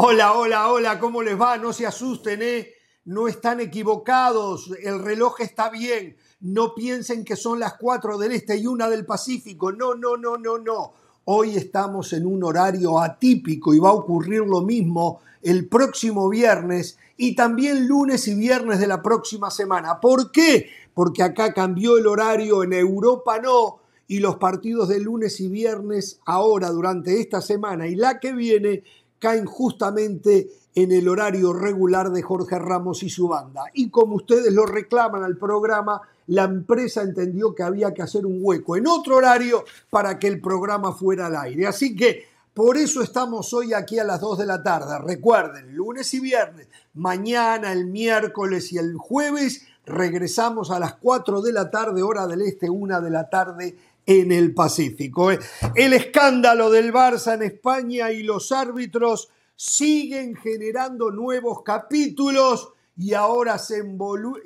Hola, hola, hola, ¿cómo les va? No se asusten, ¿eh? No están equivocados, el reloj está bien. No piensen que son las 4 del Este y una del Pacífico. No, no, no, no, no. Hoy estamos en un horario atípico y va a ocurrir lo mismo el próximo viernes y también lunes y viernes de la próxima semana. ¿Por qué? Porque acá cambió el horario, en Europa no, y los partidos de lunes y viernes ahora durante esta semana y la que viene caen justamente en el horario regular de Jorge Ramos y su banda. Y como ustedes lo reclaman al programa, la empresa entendió que había que hacer un hueco en otro horario para que el programa fuera al aire. Así que por eso estamos hoy aquí a las 2 de la tarde. Recuerden, lunes y viernes, mañana, el miércoles y el jueves regresamos a las 4 de la tarde, hora del este, 1 de la tarde en el Pacífico. ¿eh? El escándalo del Barça en España y los árbitros siguen generando nuevos capítulos y ahora se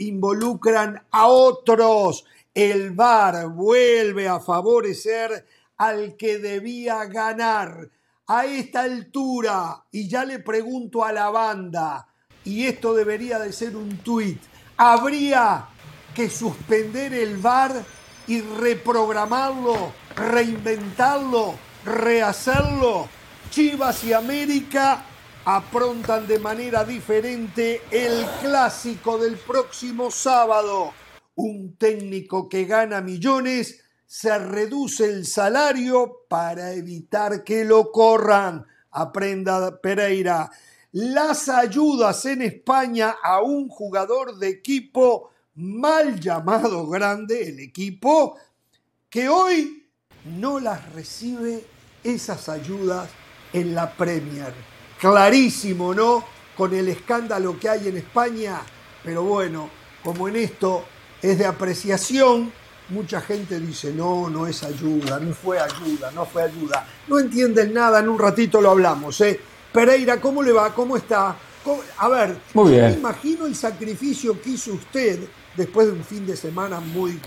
involucran a otros. El VAR vuelve a favorecer al que debía ganar. A esta altura, y ya le pregunto a la banda, y esto debería de ser un tuit, ¿habría que suspender el VAR y reprogramarlo, reinventarlo, rehacerlo. Chivas y América aprontan de manera diferente el clásico del próximo sábado. Un técnico que gana millones se reduce el salario para evitar que lo corran. Aprenda Pereira. Las ayudas en España a un jugador de equipo mal llamado grande, el equipo, que hoy no las recibe esas ayudas en la Premier. Clarísimo, ¿no? Con el escándalo que hay en España, pero bueno, como en esto es de apreciación, mucha gente dice, no, no es ayuda, no fue ayuda, no fue ayuda. No entienden nada, en un ratito lo hablamos, ¿eh? Pereira, ¿cómo le va? ¿Cómo está? A ver, Muy bien. me imagino el sacrificio que hizo usted después de un fin de semana muy,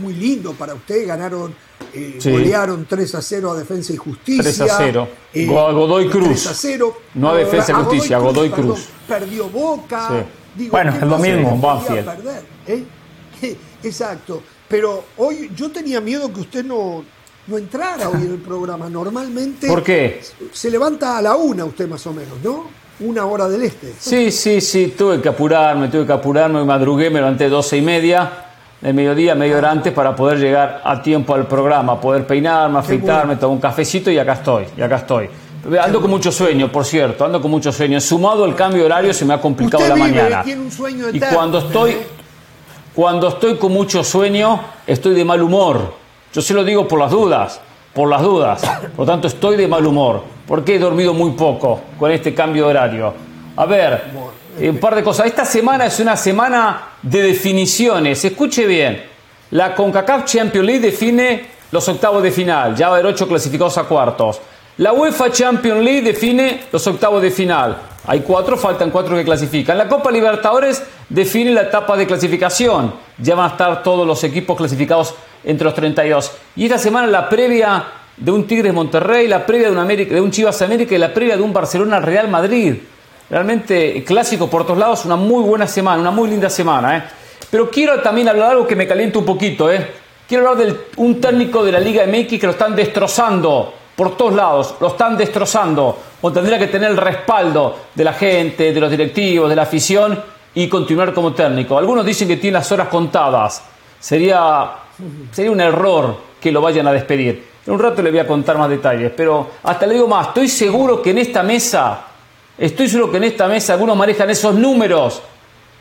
muy lindo para usted, ganaron, eh, golearon 3 a 0 a Defensa y Justicia. 3 a 0. Eh, Godoy Cruz. 3 a 0. No a Defensa y Justicia, Godoy Cruz. Cruz. perdió Boca. Sí. Digo, Bueno, ¿qué es lo mismo, Banfield. perder, eh? Exacto. Pero hoy yo tenía miedo que usted no, no entrara hoy en el programa. Normalmente ¿Por qué? se levanta a la una usted más o menos, ¿no? Una hora del este. Sí, sí, sí, tuve que apurarme, tuve que apurarme, madrugué, me levanté 12 y media del mediodía, media hora antes, para poder llegar a tiempo al programa, poder peinarme, afeitarme, tomar un cafecito y acá estoy, y acá estoy. Ando con mucho sueño, por cierto, ando con mucho sueño. Sumado el cambio de horario se me ha complicado Usted la vive, mañana. tiene un sueño Y cuando estoy, ¿eh? cuando estoy con mucho sueño, estoy de mal humor. Yo se lo digo por las dudas, por las dudas. Por lo tanto, estoy de mal humor, porque he dormido muy poco con este cambio de horario. A ver, eh, un par de cosas. Esta semana es una semana de definiciones. Escuche bien. La CONCACAF Champions League define los octavos de final. Ya va a haber ocho clasificados a cuartos. La UEFA Champions League define los octavos de final. Hay cuatro, faltan cuatro que clasifican. La Copa Libertadores define la etapa de clasificación. Ya van a estar todos los equipos clasificados entre los 32. Y esta semana la previa de un Tigres Monterrey, la previa de un, América, de un Chivas América y la previa de un Barcelona Real Madrid. Realmente clásico por todos lados, una muy buena semana, una muy linda semana. ¿eh? Pero quiero también hablar de algo que me calienta un poquito. ¿eh? Quiero hablar de un técnico de la Liga MX que lo están destrozando por todos lados, lo están destrozando. O tendría que tener el respaldo de la gente, de los directivos, de la afición y continuar como técnico. Algunos dicen que tiene las horas contadas. Sería, sería un error que lo vayan a despedir. En un rato le voy a contar más detalles, pero hasta le digo más, estoy seguro que en esta mesa, estoy seguro que en esta mesa algunos manejan esos números,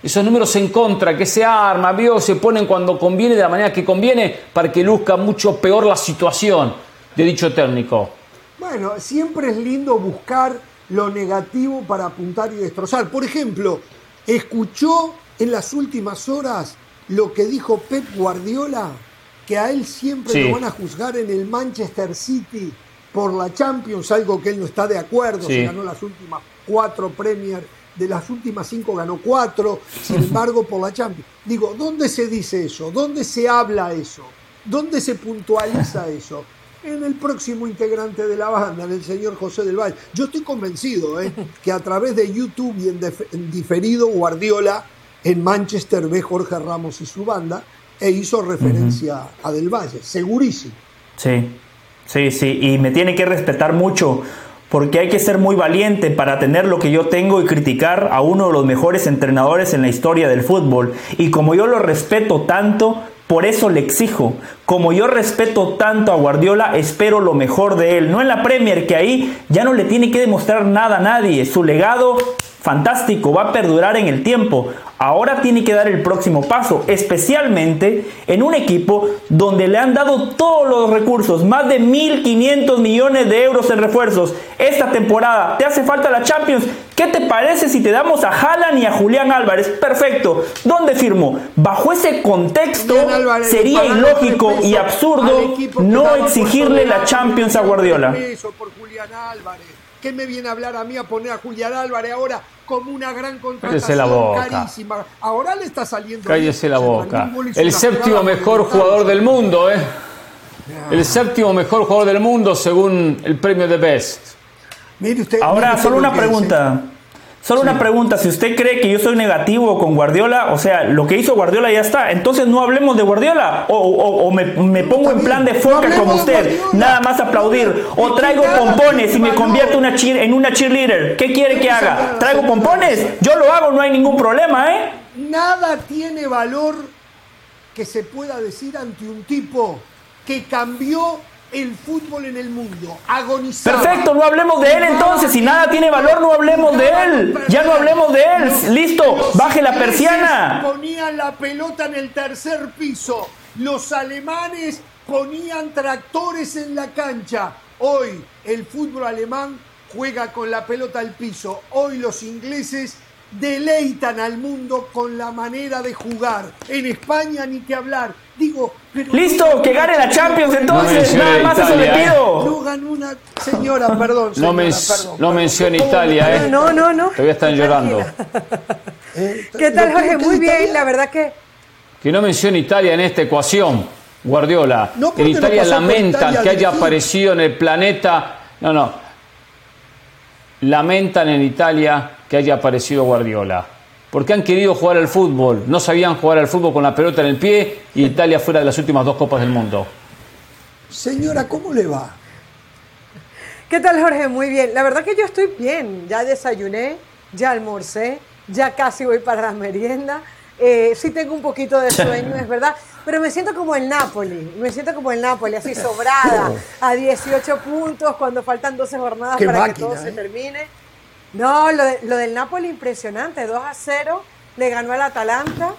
esos números en contra, que se arma, vio, se ponen cuando conviene, de la manera que conviene, para que luzca mucho peor la situación de dicho técnico. Bueno, siempre es lindo buscar lo negativo para apuntar y destrozar. Por ejemplo, escuchó en las últimas horas lo que dijo Pep Guardiola, que a él siempre Sí. lo van a juzgar en el Manchester City por la Champions, algo que él no está de acuerdo, Sí. se ganó las últimas cuatro Premier, de las últimas cinco ganó cuatro, sin embargo por la Champions. Digo, ¿dónde se dice eso? ¿Dónde se habla eso? ¿Dónde se puntualiza eso? en el próximo integrante de la banda, en el señor José del Valle. Yo estoy convencido ¿eh? que a través de YouTube y en, diferido Guardiola en Manchester ve Jorge Ramos y su banda e hizo referencia a Del Valle, segurísimo. Sí, sí, sí, y me tiene que respetar mucho porque hay que ser muy valiente para tener lo que yo tengo y criticar a uno de los mejores entrenadores en la historia del fútbol. Y como yo lo respeto tanto, por eso le exijo. Como yo respeto tanto a Guardiola, espero lo mejor de él. No en la Premier, que ahí ya no le tiene que demostrar nada a nadie. Su legado fantástico, va a perdurar en el tiempo. Ahora tiene que dar el próximo paso, especialmente en un equipo donde le han dado todos los recursos, más de 1.500 millones de euros en refuerzos. Esta temporada te hace falta la Champions. ¿Qué te parece si te damos a Haaland y a Julián Álvarez? Perfecto. ¿Dónde firmo? Bajo ese contexto sería ilógico y absurdo no exigirle la Champions a Guardiola. ¿Qué me viene a hablar a mí a poner a Julián Álvarez ahora como una gran contratación la boca. carísima? Ahora le está saliendo. Cállese la boca. El séptimo mejor jugador del mundo, ¿eh? El séptimo mejor jugador del mundo según el premio de Best. Mire usted, ahora, solo una pregunta. Solo una pregunta, si usted cree que yo soy negativo con Guardiola, o sea, lo que hizo Guardiola ya está, entonces no hablemos de Guardiola, o, me, pongo en plan de foca como usted, nada más aplaudir, o traigo pompones y me convierto una en una cheerleader, ¿qué quiere que haga? ¿Traigo pompones? Yo lo hago, no hay ningún problema, ¿eh? Nada tiene valor que se pueda decir ante un tipo que cambió el fútbol en el mundo. Agonizaba. Perfecto, no hablemos de él entonces. Si nada tiene valor, no hablemos de él. Ya no hablemos de él. Listo, baje la persiana. Ponían la pelota en el tercer piso. Los alemanes ponían tractores en la cancha. Hoy el fútbol alemán juega con la pelota al piso. Hoy los ingleses deleitan al mundo con la manera de jugar. En España ni que hablar. Digo, Listo, que gane la Champions entonces. Nada más eso le pido. No ganó una señora, perdón. no, no menciona Italia, ¿eh? No, no, no. Todavía están llorando. Eh, ¿Qué tal, Jorge? Muy bien, la verdad que. Que no menciona Italia en esta ecuación, Guardiola. en Italia lamentan que haya aparecido en el planeta. No, no. Lamentan en Italia que haya aparecido Guardiola. Porque han querido jugar al fútbol, no sabían jugar al fútbol con la pelota en el pie y Italia fuera de las últimas dos Copas del Mundo. Señora, ¿cómo le va? ¿Qué tal, Jorge? Muy bien. La verdad que yo estoy bien. Ya desayuné, ya almorcé, ya casi voy para la merienda. Eh, sí tengo un poquito de sueño, es verdad, pero me siento como el Napoli, me siento como el Napoli, así sobrada, a 18 puntos cuando faltan 12 jornadas para que todo se ¿eh? termine. No, lo, del Napoli impresionante, 2 a 0, le ganó al Atalanta.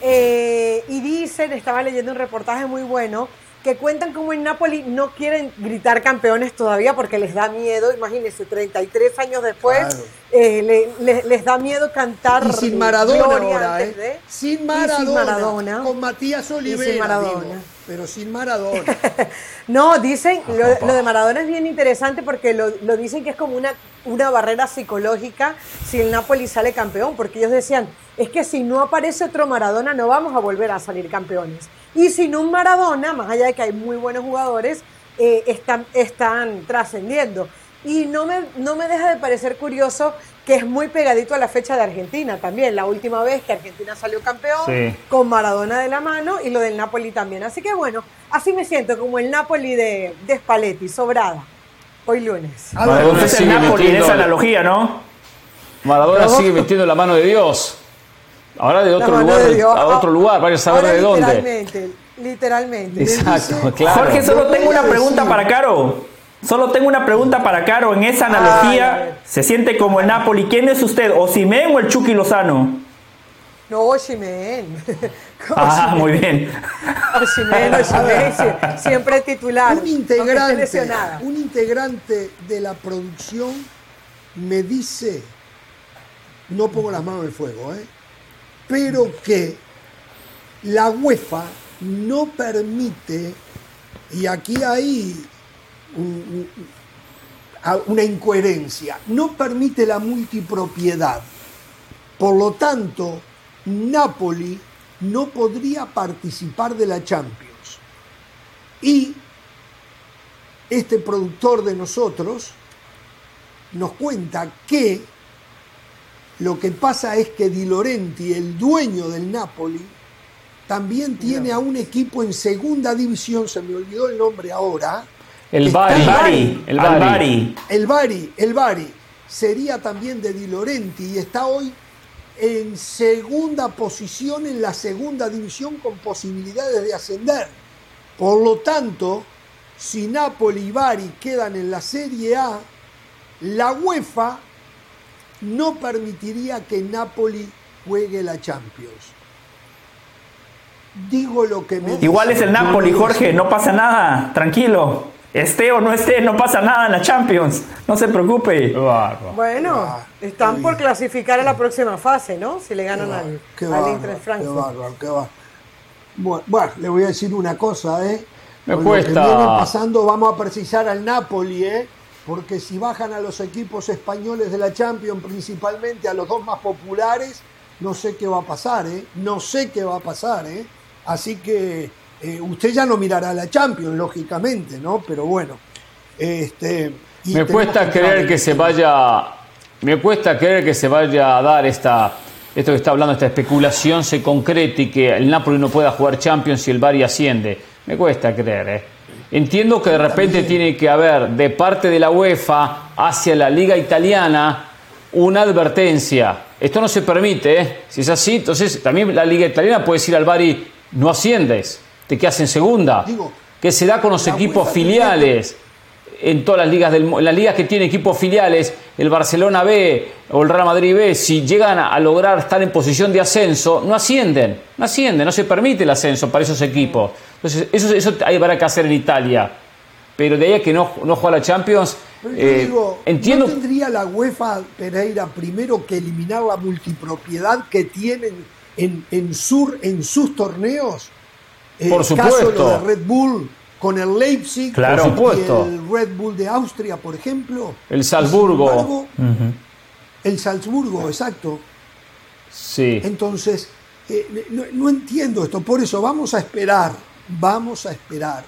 Eh, y dicen, estaba leyendo un reportaje muy bueno, que cuentan como en Napoli no quieren gritar campeones todavía porque les da miedo, imagínense, 33 años después, eh, les da miedo cantar. Y sin Maradona ahora, ¿eh? Sin Maradona, Con Matías Olivera. sin Maradona. pero sin Maradona. no, dicen, lo, de Maradona es bien interesante porque lo, lo, dicen que es como una, una barrera psicológica si el Napoli sale campeón, porque ellos decían, es que si no aparece otro Maradona no vamos a volver a salir campeones. Y sin un Maradona, más allá de que hay muy buenos jugadores, eh, están, están trascendiendo. Y no me, no me deja de parecer curioso que es muy pegadito a la fecha de Argentina también. La última vez que Argentina salió campeón con Maradona de la mano y lo del Napoli también. Así que bueno, así me siento como el Napoli de, de Spalletti, sobrada. Hoy lunes. Maradona es el Napoli en esa analogía, ¿no? Maradona sigue metiendo la mano de Dios. Ahora de otro lugar, a otro lugar, vaya a saber de dónde. Literalmente, literalmente. Exacto, claro. Jorge, solo tengo una pregunta para Caro. Solo tengo una pregunta para Caro. En esa analogía, se siente como el Napoli. ¿Quién es usted, Osimen o el Chucky Lozano? No, Osimen. Ah, muy bien. Osimen, Osimen, siempre titular. Un integrante, un integrante de la producción me dice, no pongo las manos en el fuego, ¿eh? Pero que la UEFA no permite, y aquí hay una incoherencia, no permite la multipropiedad. Por lo tanto, Napoli no podría participar de la Champions. Y este productor de nosotros nos cuenta que lo que pasa es que Di Laurenti, el dueño del Napoli, también tiene a un equipo en segunda división, se me olvidó el nombre ahora. El Está- Bari. El Bari. El Bari, el Bari, sería también de Di Laurenti y está hoy en segunda posición en la segunda división con posibilidades de ascender. Por lo tanto, si Napoli y Bari quedan en la Serie A, la UEFA no permitiría que Napoli juegue la Champions. Digo lo que me Igual es el Napoli, Jorge, no pasa nada, tranquilo. Esté o no esté, no pasa nada en la Champions. No se preocupe. Qué bárbaro. Bueno, Ah, están por clasificar a la próxima fase, ¿no? Si le ganan al, Qué al Eintracht qué bárbaro, qué bárbaro. Bueno, bueno, le voy a decir una cosa, ¿eh? Me Con cuesta. Lo que viene pasando, vamos a precisar al Napoli, ¿eh? Porque si bajan a los equipos españoles de la Champions, principalmente a los dos más populares, no sé qué va a pasar, ¿eh? No sé qué va a pasar, ¿eh? Así que eh, usted ya no mirará la Champions, lógicamente, ¿no? Pero bueno, este. Me cuesta creer que se vaya. Me cuesta creer que se vaya a dar esta. Esto que está hablando, esta especulación se concrete y que el Napoli no pueda jugar Champions si el Bari asciende. Me cuesta creer, ¿eh? Entiendo que de repente tiene que haber de parte de la UEFA hacia la Liga Italiana una advertencia. Esto no se permite, ¿eh? Si es así, entonces también la Liga Italiana puede decir al Bari, no asciendes, te quedas en segunda. Digo, que se da con los equipos UEFA filiales en todas las ligas del en las ligas que tienen equipos filiales, el Barcelona B o el Real Madrid B, si llegan a, a lograr estar en posición de ascenso, no ascienden, no ascienden, no se permite el ascenso para esos equipos. Entonces, eso, eso hay- habrá que hacer en Italia. Pero de ahí a que no, no juega la Champions, Pero yo eh, digo, entiendo. ¿no tendría la UEFA Pereira primero que eliminar la multipropiedad que tienen en, en, sur, en sus torneos? Eh, Por Caso supuesto. lo de Red Bull con el Leipzig Claro. Por supuesto. el Red Bull de Austria, por ejemplo. El Salzburgo. El Salzburgo, exacto. Sí. Entonces, eh, no, no entiendo esto. Por eso vamos a esperar, vamos a esperar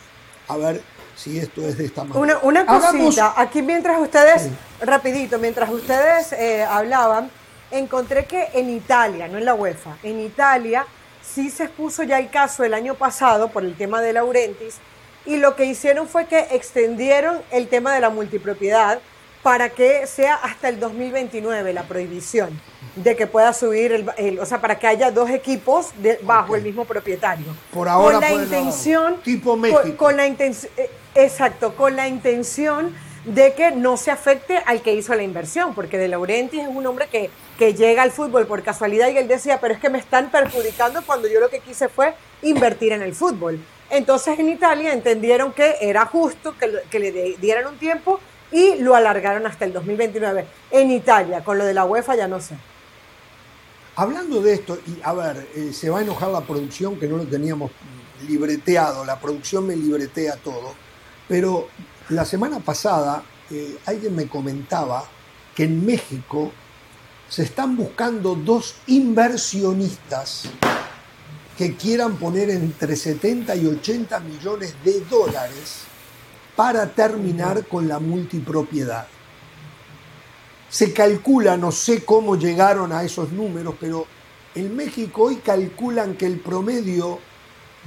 a ver si esto es de esta manera. Una, una Hagamos- cosita, aquí mientras ustedes, rapidito, mientras ustedes eh, hablaban, encontré que en Italia, no en la UEFA, en Italia sí se expuso ya el caso el año pasado por el tema de Laurentis y lo que hicieron fue que extendieron el tema de la multipropiedad para que sea hasta el 2029 la prohibición de que pueda subir, el, el- o sea, para que haya dos equipos de- bajo el mismo propietario. Por ahora con la intención, tipo México. con la intención, exacto, con la intención de que no se afecte al que hizo la inversión, porque De Laurentiis es un hombre que, que llega al fútbol por casualidad y él decía, pero es que me están perjudicando cuando yo lo que quise fue invertir en el fútbol. Entonces en Italia entendieron que era justo que, que le dieran un tiempo y lo alargaron hasta el 2029. En Italia, con lo de la UEFA ya no sé. Hablando de esto, y a ver, eh, se va a enojar la producción que no lo teníamos libreteado, la producción me libretea todo, pero la semana pasada eh, alguien me comentaba que en México se están buscando dos inversionistas que quieran poner entre 70 y 80 millones de dólares para terminar con la multipropiedad. Se calcula, no sé cómo llegaron a esos números, pero en México hoy calculan que el promedio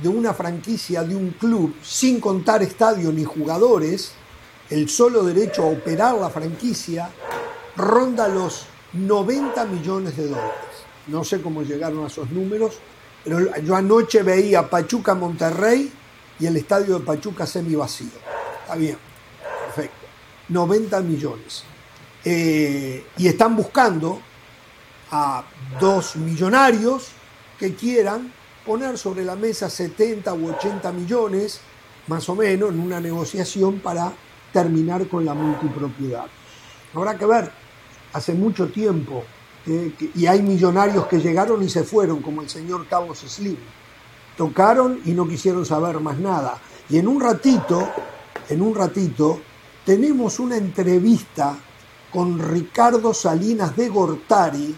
de una franquicia, de un club, sin contar estadio ni jugadores, el solo derecho a operar la franquicia, ronda los 90 millones de dólares. No sé cómo llegaron a esos números, pero yo anoche veía Pachuca Monterrey y el estadio de Pachuca semi vacío. Está bien, perfecto. 90 millones. Eh, y están buscando a dos millonarios que quieran poner sobre la mesa 70 u 80 millones, más o menos, en una negociación para terminar con la multipropiedad. Habrá que ver, hace mucho tiempo, y hay millonarios que llegaron y se fueron, como el señor Carlos Slim. Tocaron y no quisieron saber más nada. Y en un ratito, en un ratito, tenemos una entrevista con Ricardo Salinas de Gortari.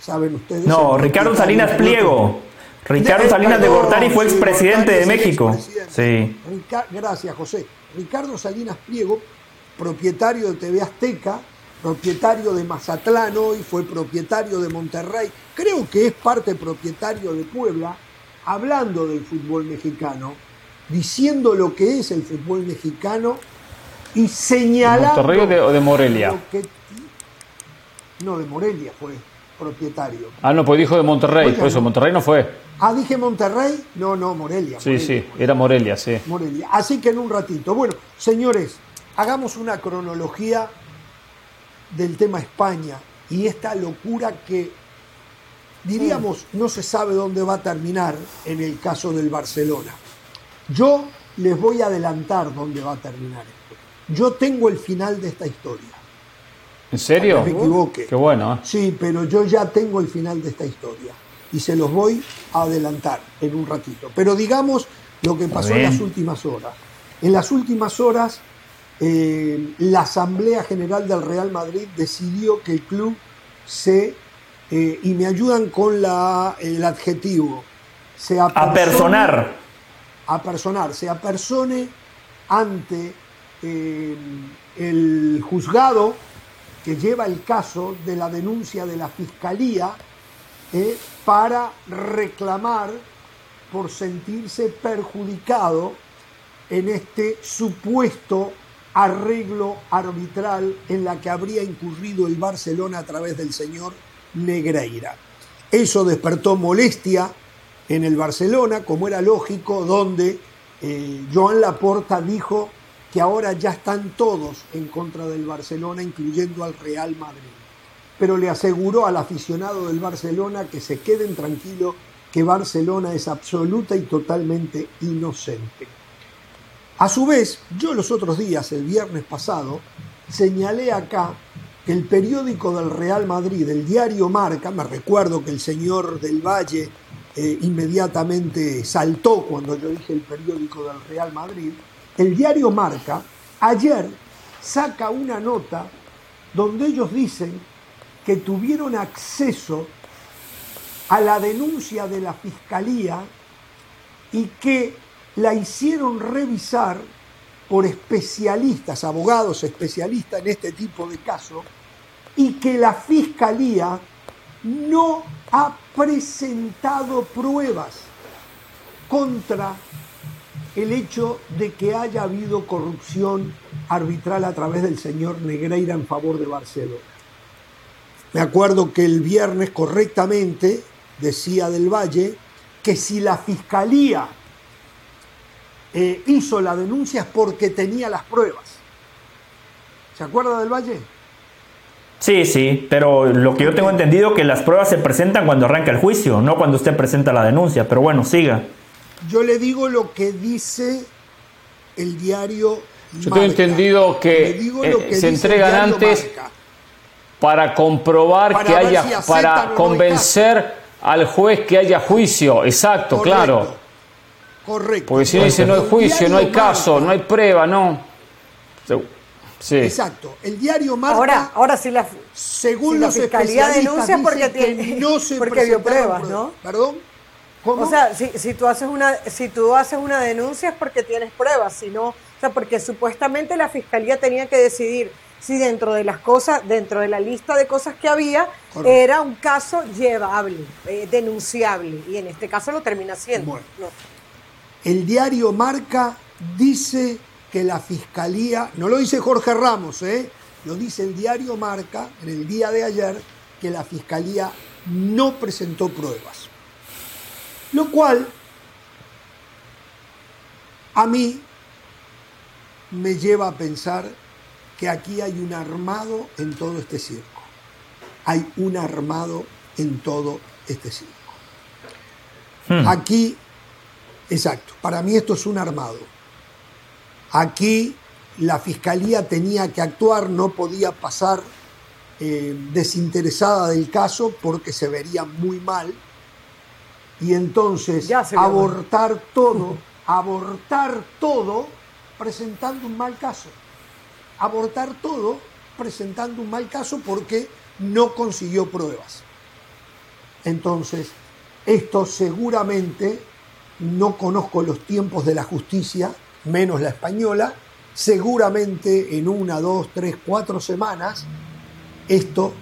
¿Saben ustedes? No, Ricardo Salinas Pliego. Ricardo Salinas de Gortari fue expresidente de México. Sí. gracias, José. Ricardo Salinas Pliego, propietario de TV Azteca, propietario de Mazatlán hoy, fue propietario de Monterrey, creo que es parte propietario de Puebla, hablando del fútbol mexicano, diciendo lo que es el fútbol mexicano y señalando... ¿De Monterrey o de, Morelia? no, de Morelia fue propietario. Ah, no, pues dijo de Monterrey, por eso, Monterrey no fue. Ah, dije Monterrey. No, no, Morelia. Sí, sí, era Morelia, sí. Morelia. Así que en un ratito. Bueno, señores, hagamos una cronología del tema España y esta locura que diríamos no se sabe dónde va a terminar en el caso del Barcelona. Yo les voy a adelantar dónde va a terminar esto. Yo tengo el final de esta historia. ¿En serio? No me equivoque. Qué bueno. ¿eh? Sí, pero yo ya tengo el final de esta historia y se los voy a adelantar en un ratito. Pero digamos lo que pasó en las últimas horas. En las últimas horas, eh, la Asamblea General del Real Madrid decidió que el club se, eh, y me ayudan con la, el adjetivo, se apersonar. Apersonar, se apersone ante eh, el juzgado que lleva el caso de la denuncia de la Fiscalía eh, para reclamar por sentirse perjudicado en este supuesto arreglo arbitral en la que habría incurrido el Barcelona a través del señor Negreira. Eso despertó molestia en el Barcelona, como era lógico, donde eh, Joan Laporta dijo que ahora ya están todos en contra del Barcelona, incluyendo al Real Madrid pero le aseguró al aficionado del Barcelona que se queden tranquilos, que Barcelona es absoluta y totalmente inocente. A su vez, yo los otros días, el viernes pasado, señalé acá que el periódico del Real Madrid, el diario Marca, me recuerdo que el señor del Valle eh, inmediatamente saltó cuando yo dije el periódico del Real Madrid, el diario Marca ayer saca una nota donde ellos dicen que tuvieron acceso a la denuncia de la fiscalía y que la hicieron revisar por especialistas, abogados especialistas en este tipo de casos, y que la fiscalía no ha presentado pruebas contra el hecho de que haya habido corrupción arbitral a través del señor Negreira en favor de Barcelona. Me acuerdo que el viernes correctamente decía del Valle que si la fiscalía eh, hizo la denuncia es porque tenía las pruebas. ¿Se acuerda del Valle? Sí, sí, pero lo que yo tengo entendido que las pruebas se presentan cuando arranca el juicio, no cuando usted presenta la denuncia, pero bueno, siga. Yo le digo lo que dice el diario. Yo tengo entendido que, eh, se entregan antes para comprobar que haya, para convencer al juez que haya juicio. Exacto, claro. Correcto. Porque si dice no hay juicio, no hay caso, no hay prueba, no. Sí. Exacto. El diario marca. Ahora, ahora si la, según la fiscalía denuncia porque tiene, no se porque vio pruebas, ¿no? Perdón. ¿Cómo? O sea, si, si, tú haces una si tú haces una denuncia es porque tienes pruebas, si no, o sea, porque supuestamente la fiscalía tenía que decidir si dentro de las cosas, dentro de la lista de cosas que había, era un caso llevable, eh, denunciable, y en este caso lo termina siendo. El diario Marca dice que la fiscalía, no lo dice Jorge Ramos, ¿eh? lo dice el diario Marca en el día de ayer, que la fiscalía no presentó pruebas. Lo cual a mí me lleva a pensar que aquí hay un armado en todo este circo. Hay un armado en todo este circo. Hmm. Aquí, exacto, para mí esto es un armado. Aquí la fiscalía tenía que actuar, no podía pasar eh, desinteresada del caso porque se vería muy mal. Y entonces abortar todo, abortar todo presentando un mal caso abortar todo presentando un mal caso porque no consiguió pruebas. Entonces, Esto seguramente no conozco los tiempos de la justicia, menos la española, seguramente en una, dos, tres, cuatro semanas esto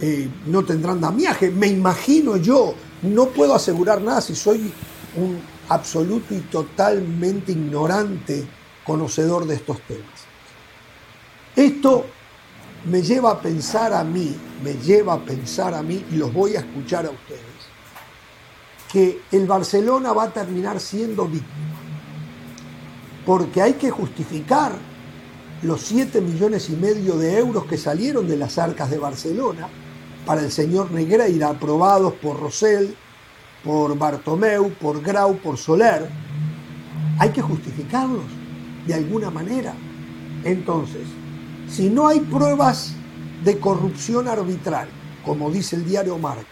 eh, no tendrá andamiaje. Me imagino yo, no puedo asegurar nada si soy un absoluto y totalmente ignorante conocedor de estos temas. Esto me lleva a pensar a mí, me lleva a pensar a mí, y los voy a escuchar a ustedes, que el Barcelona va a terminar siendo víctima. Porque hay que justificar los 7 millones y medio de euros que salieron de las arcas de Barcelona para el señor Negreira, aprobados por Rosell, por Bartomeu, por Grau, por Soler. Hay que justificarlos de alguna manera. Entonces, si no hay pruebas de corrupción arbitral, como dice el diario Marca,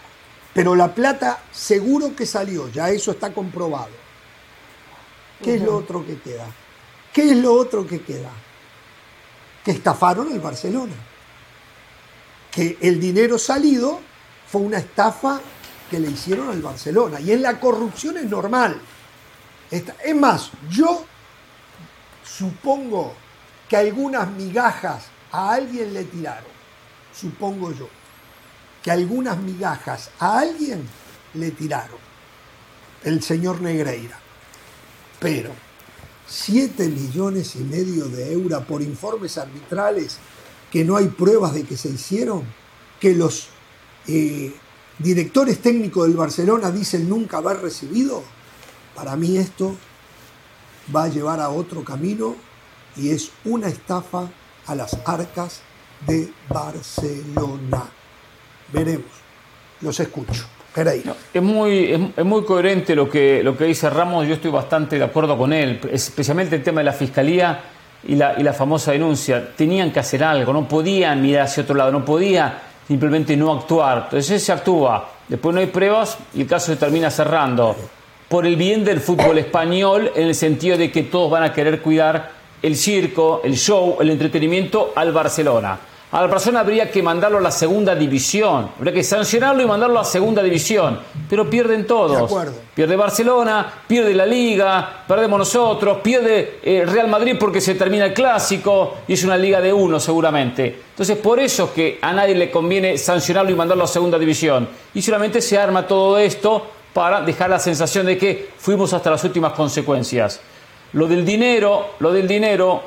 pero la plata seguro que salió, ya eso está comprobado. ¿Qué es lo otro que queda? ¿Qué es lo otro que queda? Que estafaron al Barcelona. Que el dinero salido fue una estafa que le hicieron al Barcelona. Y en la corrupción es normal. Es más, yo supongo que algunas migajas a alguien le tiraron, supongo yo, que algunas migajas a alguien le tiraron, el señor Negreira. Pero 7 millones y medio de euros por informes arbitrales que no hay pruebas de que se hicieron, que los eh, directores técnicos del Barcelona dicen nunca haber recibido, para mí esto va a llevar a otro camino y es una estafa a las arcas de Barcelona. Veremos, los escucho. Es, muy, es, muy coherente lo que, lo que dice Ramos, yo estoy bastante de acuerdo con él, especialmente el tema de la fiscalía y la, y la famosa denuncia. Tenían que hacer algo, no podían mirar hacia otro lado, no podía simplemente no actuar. Entonces se actúa, después no hay pruebas y el caso se termina cerrando. Por el bien del fútbol español, en el sentido de que todos van a querer cuidar el circo, el show, el entretenimiento al Barcelona. Al Barcelona habría que mandarlo a la segunda división, habría que sancionarlo y mandarlo a la segunda división, pero pierden todos. Pierde Barcelona, pierde la Liga, perdemos nosotros, pierde eh, Real Madrid porque se termina el clásico y es una liga de uno seguramente. Entonces por eso es que a nadie le conviene sancionarlo y mandarlo a la segunda división. Y solamente se arma todo esto para dejar la sensación de que fuimos hasta las últimas consecuencias. Lo del dinero, lo del dinero,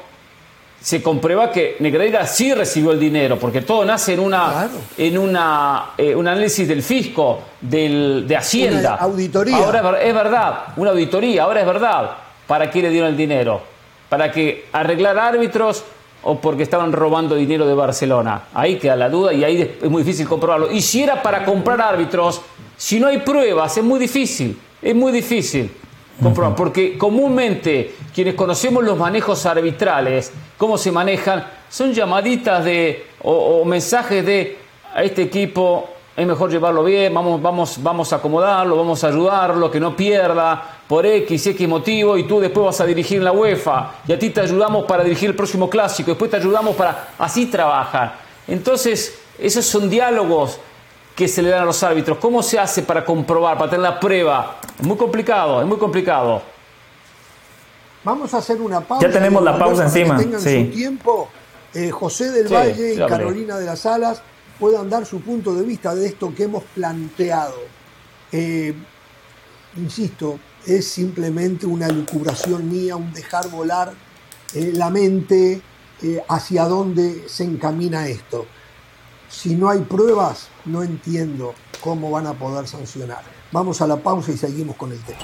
se comprueba que Negreira sí recibió el dinero, porque todo nace en una en una eh, un análisis del fisco, del, de Hacienda. auditoría. Ahora es verdad, una auditoría, ahora es verdad. ¿Para qué le dieron el dinero? ¿Para que arreglar árbitros o porque estaban robando dinero de Barcelona? Ahí queda la duda y ahí es muy difícil comprobarlo. Y si era para comprar árbitros, si no hay pruebas, es muy difícil, es muy difícil porque comúnmente quienes conocemos los manejos arbitrales, cómo se manejan, son llamaditas de o, mensajes de a este equipo es mejor llevarlo bien, vamos, vamos, vamos a acomodarlo, vamos a ayudarlo, que no pierda por X, X motivo, y tú después vas a dirigir en la UEFA, y a ti te ayudamos para dirigir el próximo clásico, después te ayudamos para... Así trabaja. Entonces, esos son diálogos que se le dan a los árbitros. ¿Cómo se hace para comprobar, para tener la prueba? Es muy complicado, es muy complicado. Vamos a hacer una pausa. Ya tenemos la pausa encima. tengan su tiempo. Eh, José del Valle y Carolina de las Alas puedan dar su punto de vista de esto que hemos planteado. Eh, insisto, es simplemente una lucubración mía, un dejar volar eh, la mente hacia dónde se encamina esto. Si no hay pruebas, no entiendo cómo van a poder sancionar. Vamos a la pausa y seguimos con el tema.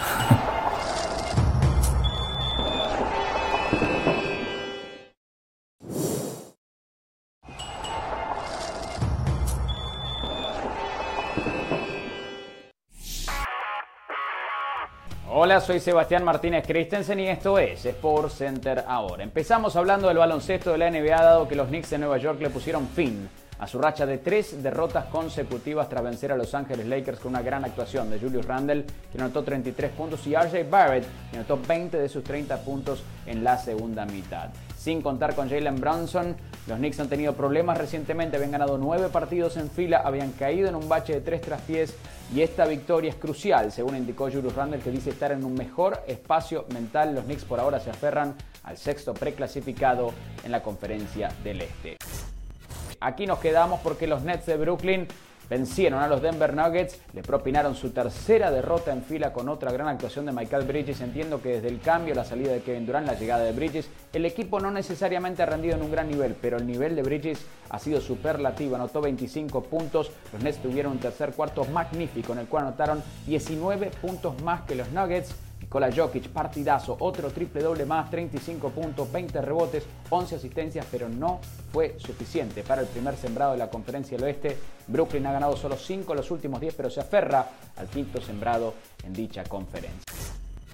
Hola, soy Sebastián Martínez Christensen y esto es Sport Center ahora. Empezamos hablando del baloncesto de la NBA dado que los Knicks de Nueva York le pusieron fin a su racha de tres derrotas consecutivas tras vencer a Los Ángeles Lakers con una gran actuación de Julius Randle, que anotó 33 puntos, y RJ Barrett, que anotó 20 de sus 30 puntos en la segunda mitad. Sin contar con Jalen Brunson, los Knicks han tenido problemas recientemente, habían ganado nueve partidos en fila, habían caído en un bache de tres traspiés y esta victoria es crucial, según indicó Julius Randle, que dice estar en un mejor espacio mental. Los Knicks por ahora se aferran al sexto preclasificado en la conferencia del Este. Aquí nos quedamos porque los Nets de Brooklyn vencieron a los Denver Nuggets, le propinaron su tercera derrota en fila con otra gran actuación de Michael Bridges. Entiendo que desde el cambio, la salida de Kevin Durant, la llegada de Bridges, el equipo no necesariamente ha rendido en un gran nivel, pero el nivel de Bridges ha sido superlativo, anotó 25 puntos, los Nets tuvieron un tercer cuarto magnífico en el cual anotaron 19 puntos más que los Nuggets. Nikola Jokic, partidazo, otro triple doble más, 35 puntos, 20 rebotes, 11 asistencias, pero no fue suficiente para el primer sembrado de la conferencia del oeste. Brooklyn ha ganado solo 5 en los últimos 10, pero se aferra al quinto sembrado en dicha conferencia.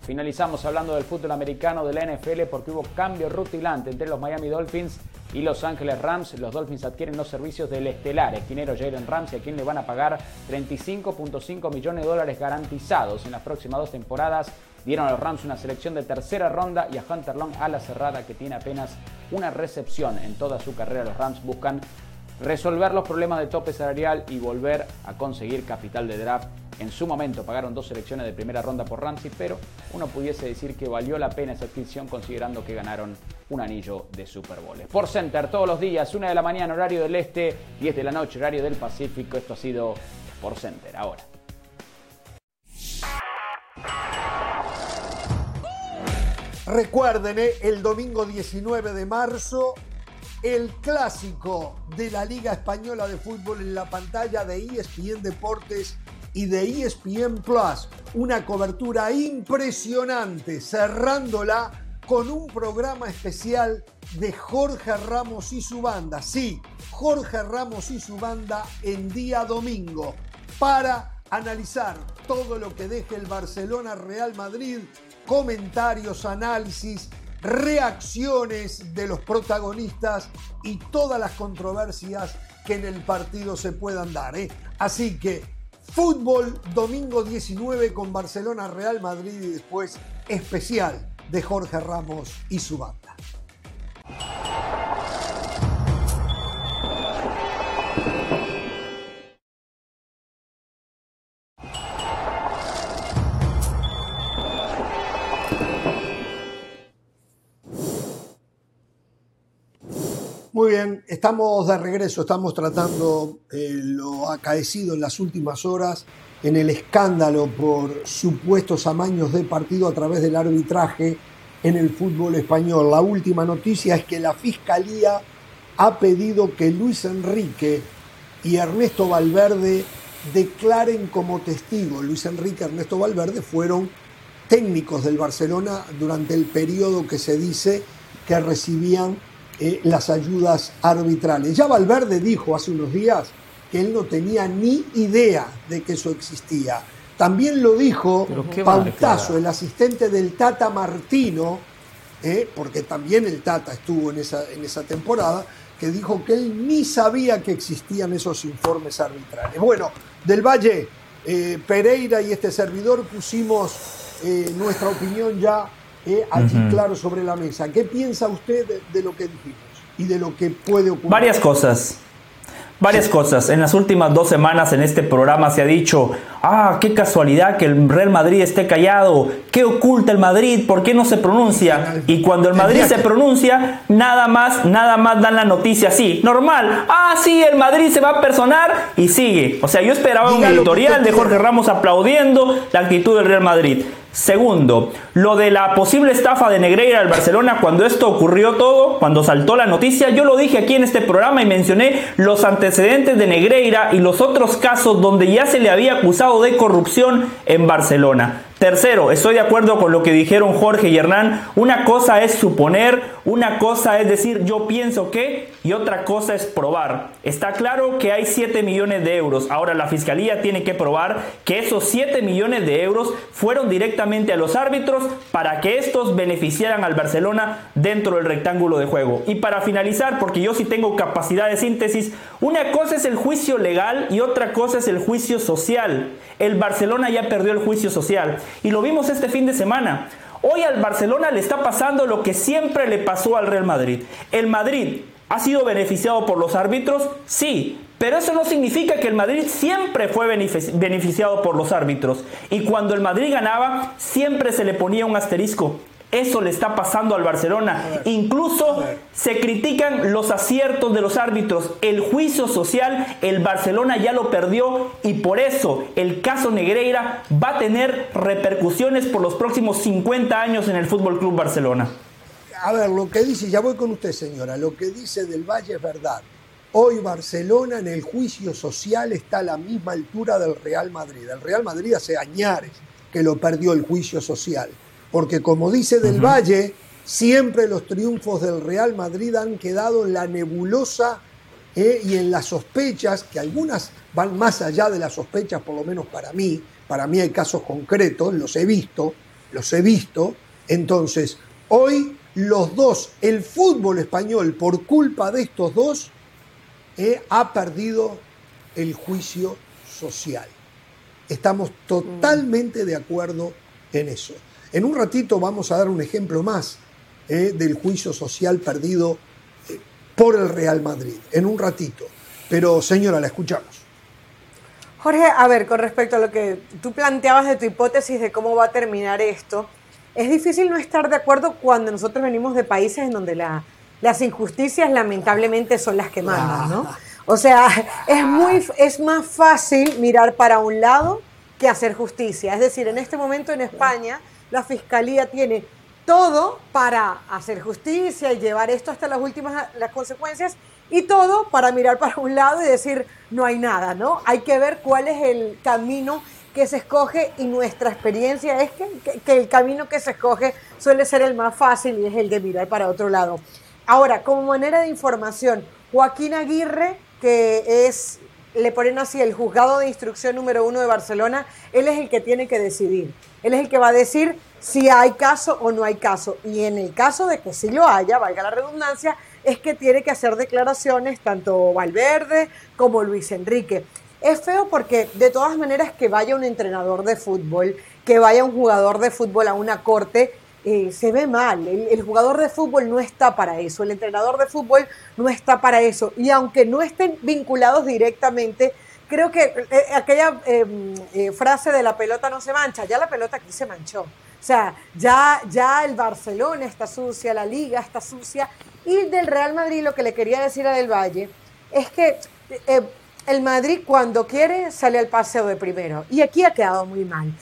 Finalizamos hablando del fútbol americano de la NFL porque hubo cambio rutilante entre los Miami Dolphins y Los Ángeles Rams. Los Dolphins adquieren los servicios del estelar esquinero Jalen Ramsey, a quien le van a pagar 35.5 millones de dólares garantizados en las próximas dos temporadas. Dieron a los Rams una selección de tercera ronda y a Hunter Long a la cerrada que tiene apenas una recepción en toda su carrera. Los Rams buscan resolver los problemas de tope salarial y volver a conseguir capital de draft. En su momento pagaron dos selecciones de primera ronda por Ramsey, pero uno pudiese decir que valió la pena esa adquisición considerando que ganaron un anillo de Super Bowl. Por Center todos los días, una de la mañana horario del este, 10 de la noche horario del Pacífico. Esto ha sido por Center. Ahora. Recuerden, eh, el domingo 19 de marzo el clásico de la Liga Española de Fútbol en la pantalla de ESPN Deportes y de ESPN Plus. Una cobertura impresionante, cerrándola con un programa especial de Jorge Ramos y su banda. Sí, Jorge Ramos y su banda en día domingo para analizar todo lo que deje el Barcelona Real Madrid, comentarios, análisis, reacciones de los protagonistas y todas las controversias que en el partido se puedan dar. ¿eh? Así que fútbol domingo 19 con Barcelona Real Madrid y después especial de Jorge Ramos y su banda. Muy bien, estamos de regreso, estamos tratando eh, lo acaecido en las últimas horas en el escándalo por supuestos amaños de partido a través del arbitraje en el fútbol español. La última noticia es que la Fiscalía ha pedido que Luis Enrique y Ernesto Valverde declaren como testigos. Luis Enrique y Ernesto Valverde fueron técnicos del Barcelona durante el periodo que se dice que recibían eh, las ayudas arbitrales. Ya Valverde dijo hace unos días que él no tenía ni idea de que eso existía. También lo dijo Pautazo, el asistente del Tata Martino, eh, porque también el Tata estuvo en esa, en esa temporada, que dijo que él ni sabía que existían esos informes arbitrales. Bueno, del Valle, eh, Pereira y este servidor pusimos nuestra opinión ya eh, allí claro sobre la mesa. ¿Qué piensa usted de, lo que dijimos y de lo que puede ocurrir? Varias cosas. Varias cosas. En las últimas dos semanas en este programa se ha dicho, ah, qué casualidad que el Real Madrid esté callado, qué oculta el Madrid, por qué no se pronuncia. Y cuando el Madrid se pronuncia, nada más, nada más dan la noticia así, normal. Ah, sí, el Madrid se va a personar y sigue. O sea, yo esperaba un editorial de Jorge Ramos aplaudiendo la actitud del Real Madrid. Segundo, lo de la posible estafa de Negreira al Barcelona, cuando esto ocurrió todo, cuando saltó la noticia, yo lo dije aquí en este programa y mencioné los antecedentes de Negreira y los otros casos donde ya se le había acusado de corrupción en Barcelona. Tercero, estoy de acuerdo con lo que dijeron Jorge y Hernán. Una cosa es suponer, una cosa es decir yo pienso que y otra cosa es probar. Está claro que hay 7 millones de euros. Ahora la fiscalía tiene que probar que esos 7 millones de euros fueron directamente a los árbitros para que estos beneficiaran al Barcelona dentro del rectángulo de juego. Y para finalizar, porque yo sí tengo capacidad de síntesis, una cosa es el juicio legal y otra cosa es el juicio social. El Barcelona ya perdió el juicio social. Y lo vimos este fin de semana. Hoy al Barcelona le está pasando lo que siempre le pasó al Real Madrid. El Madrid ha sido beneficiado por los árbitros, sí, Pero eso no significa que el Madrid siempre fue beneficiado por los árbitros. Y cuando el Madrid ganaba, siempre se le ponía un asterisco. Eso le está pasando al Barcelona. Incluso se critican los aciertos de los árbitros. El juicio social, el Barcelona ya lo perdió y por eso el caso Negreira va a tener repercusiones por los próximos 50 años en el Fútbol Club Barcelona. A ver, lo que dice, ya voy con usted, señora, lo que dice del Valle es verdad. Hoy Barcelona en el juicio social está a la misma altura del Real Madrid. El Real Madrid hace añares que lo perdió el juicio social porque como dice Del Valle, siempre los triunfos del Real Madrid han quedado en la nebulosa eh, y en las sospechas, que algunas van más allá de las sospechas, por lo menos para mí, para mí hay casos concretos, los he visto, los he visto, entonces hoy los dos, el fútbol español por culpa de estos dos, eh, ha perdido el juicio social. Estamos totalmente de acuerdo en eso. En un ratito vamos a dar un ejemplo más eh, del juicio social perdido eh, por el Real Madrid. En un ratito. Pero señora, la escuchamos. Jorge, a ver, con respecto a lo que tú planteabas de tu hipótesis de cómo va a terminar esto, es difícil no estar de acuerdo cuando nosotros venimos de países en donde las injusticias lamentablemente son las que mandan, ¿no? O sea, es, muy, es más fácil mirar para un lado que hacer justicia. Es decir, en este momento en España la fiscalía tiene todo para hacer justicia y llevar esto hasta las últimas las consecuencias y todo para mirar para un lado y decir no hay nada, ¿no? Hay que ver cuál es el camino que se escoge y nuestra experiencia es que, que, el camino que se escoge suele ser el más fácil y es el de mirar para otro lado. Ahora, como manera de información, Joaquín Aguirre, que es, le ponen así, el juzgado de instrucción número uno de Barcelona, él es el que tiene que decidir. Él es el que va a decir si hay caso o no hay caso. Y en el caso de que sí lo haya, valga la redundancia, es que tiene que hacer declaraciones tanto Valverde como Luis Enrique. Es feo porque de todas maneras que vaya un entrenador de fútbol, que vaya un jugador de fútbol a una corte, eh, se ve mal. el, jugador de fútbol no está para eso, el entrenador de fútbol no está para eso. Y aunque no estén vinculados directamente, creo que eh, eh, aquella em, eh, frase de la pelota no se mancha, ya la pelota aquí se manchó. O sea, ya, ya el Barcelona está sucia, la liga está sucia. Y del Real Madrid lo que le quería decir a Del Valle es que el Madrid cuando quiere sale al paseo de primero. Y aquí ha quedado muy mal.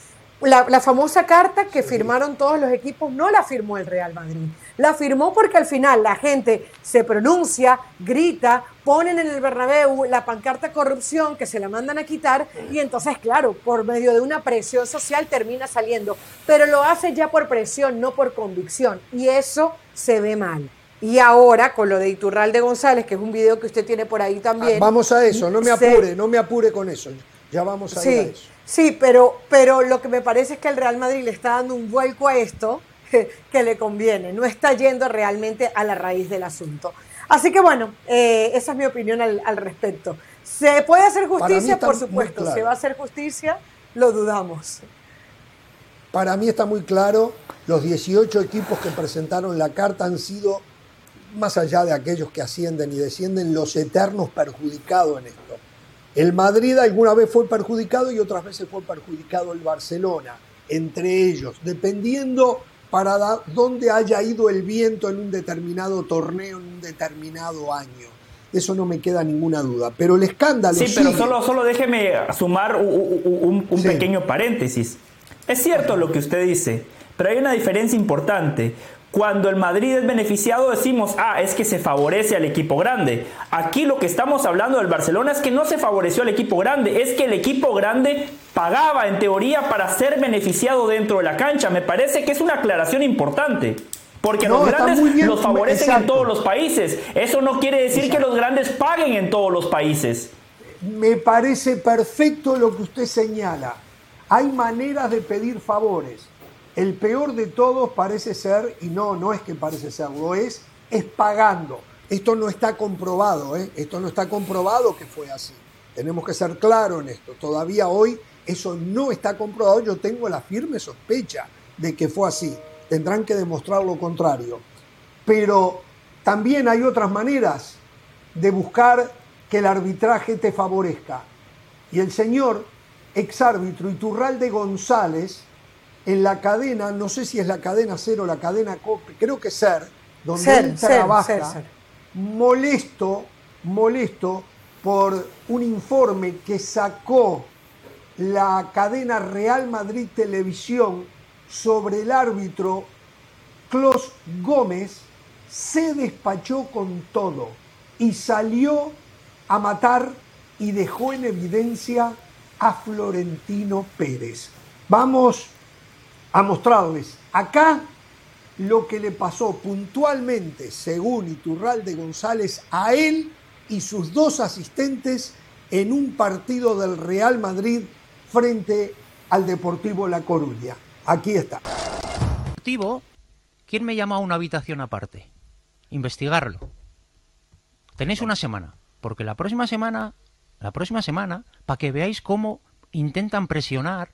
La, famosa carta que firmaron todos los equipos no la firmó el Real Madrid. La firmó porque al final la gente se pronuncia, grita, ponen en el Bernabéu la pancarta corrupción que se la mandan a quitar y entonces, claro, por medio de una presión social termina saliendo. Pero lo hace ya por presión, no por convicción. Y eso se ve mal. Y ahora, con lo de Iturralde González, que es un video que usted tiene por ahí también. Vamos a eso, no me apure, no me apure con eso. Ya vamos a ir a eso. Sí, pero, pero lo que me parece es que el Real Madrid le está dando un vuelco a esto que le conviene, no está yendo realmente a la raíz del asunto. Así que bueno, eh, esa es mi opinión al, respecto. ¿Se puede hacer justicia? Por supuesto. ¿Se va a hacer justicia? Lo dudamos. Para mí está muy claro, los 18 equipos que presentaron la carta han sido, más allá de aquellos que ascienden y descienden, los eternos perjudicados en esto. El Madrid alguna vez fue perjudicado y otras veces fue perjudicado el Barcelona, entre ellos, dependiendo para dónde haya ido el viento en un determinado torneo, en un determinado año. Eso no me queda ninguna duda. Pero el escándalo. Sí, pero solo, solo déjeme sumar un, pequeño paréntesis. Es cierto lo que usted dice, pero hay una diferencia importante. Cuando el Madrid es beneficiado decimos, ah, es que se favorece al equipo grande. Aquí lo que estamos hablando del Barcelona es que no se favoreció al equipo grande, es que el equipo grande pagaba en teoría para ser beneficiado dentro de la cancha. Me parece que es una aclaración importante. Porque los grandes los favorecen en todos los países. Eso no quiere decir que los grandes paguen en todos los países. Me parece perfecto lo que usted señala. Hay maneras de pedir favores. El peor de todos parece ser, y no, no es que parece ser, lo es, es pagando. Esto no está comprobado, ¿eh? esto no está comprobado que fue así. Tenemos que ser claros en esto. Todavía hoy eso no está comprobado. Yo tengo la firme sospecha de que fue así. Tendrán que demostrar lo contrario. Pero también hay otras maneras de buscar que el arbitraje te favorezca. Y el señor exárbitro Iturralde González, en la cadena, no sé si es la cadena cero o la cadena COPE, creo que ser, donde Ser, él trabaja, ser, ser. molesto, molesto por un informe que sacó la cadena Real Madrid Televisión sobre el árbitro Clos Gómez, se despachó con todo y salió a matar y dejó en evidencia a Florentino Pérez. Vamos a mostrarles acá lo que le pasó puntualmente, según Iturralde González, a él y sus dos asistentes en un partido del Real Madrid frente al Deportivo La Coruña. Aquí está. Deportivo, ¿quién me llama a una habitación aparte? Investigarlo. Tenéis una semana, porque la próxima semana, la próxima semana, para que veáis cómo intentan presionar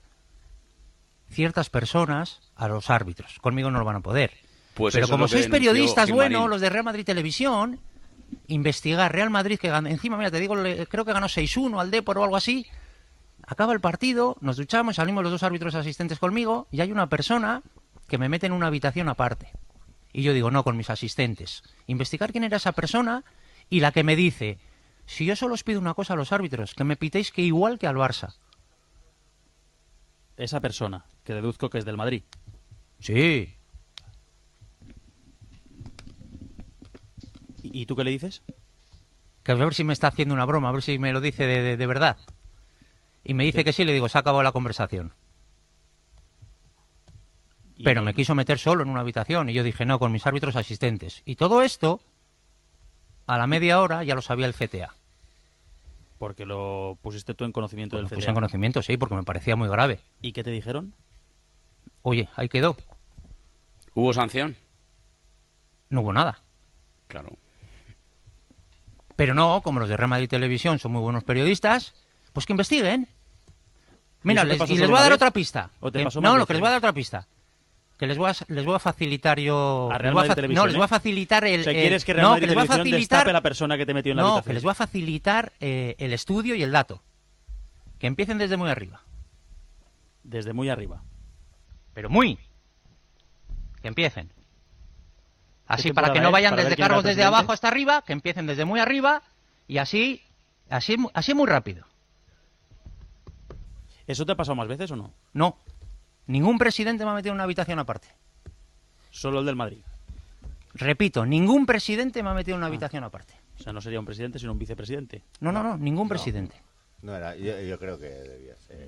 ciertas personas a los árbitros. Conmigo no lo van a poder. Pues Pero como sois periodistas buenos, los de Real Madrid Televisión, investigar Real Madrid que encima, mira, te digo, le- creo que ganó 6-1 al Depor o algo así. Acaba el partido, nos duchamos, salimos los dos árbitros asistentes conmigo y hay una persona que me mete en una habitación aparte. Y yo digo, no, con mis asistentes. Investigar quién era esa persona y la que me dice, si yo solo os pido una cosa a los árbitros, que me pitéis que igual que al Barça. Esa persona, que deduzco que es del Madrid. Sí. ¿Y y tú qué le dices? Que a ver si me está haciendo una broma, a ver si me lo dice de, de- de verdad. Y me dice que sí, le digo, se ha acabado la conversación. Pero me quiso meter solo en una habitación y yo dije, no, con mis árbitros asistentes. Y todo esto, a la media hora ya lo sabía el CTA. Porque lo pusiste tú en conocimiento Lo del puse en conocimiento, sí, porque me parecía muy grave. ¿Y qué te dijeron? Oye, ahí quedó. ¿Hubo sanción? No hubo nada. Claro. Pero no, como los de Real Madrid Televisión son muy buenos periodistas, pues que investiguen. Mira, les- y les solo voy a dar vez? otra pista. ¿O te Que- pasó no, lo que les voy a dar otra pista. Que les voy a, les voy a facilitar yo. A les voy a fa- no, les ¿eh? voy a facilitar el. O sea, el- ¿quieres que Real no, que les voy a facilitar. la persona que te metió en la no, habitación? que les voy a facilitar eh, el estudio y el dato. Que empiecen desde muy arriba. Desde muy arriba. Pero muy. Que empiecen. Así ¿Qué para que no vayan desde cargos desde abajo hasta arriba, que empiecen desde muy arriba y así, así, así muy rápido. ¿Eso te ha pasado más veces o no? No. Ningún presidente me ha metido en una habitación aparte. Solo el del Madrid. Repito, ningún presidente me ha metido en Ah. una habitación aparte. O sea, no sería un presidente, sino un vicepresidente. No, no, no, ningún presidente. No era, yo, yo creo que debía ser.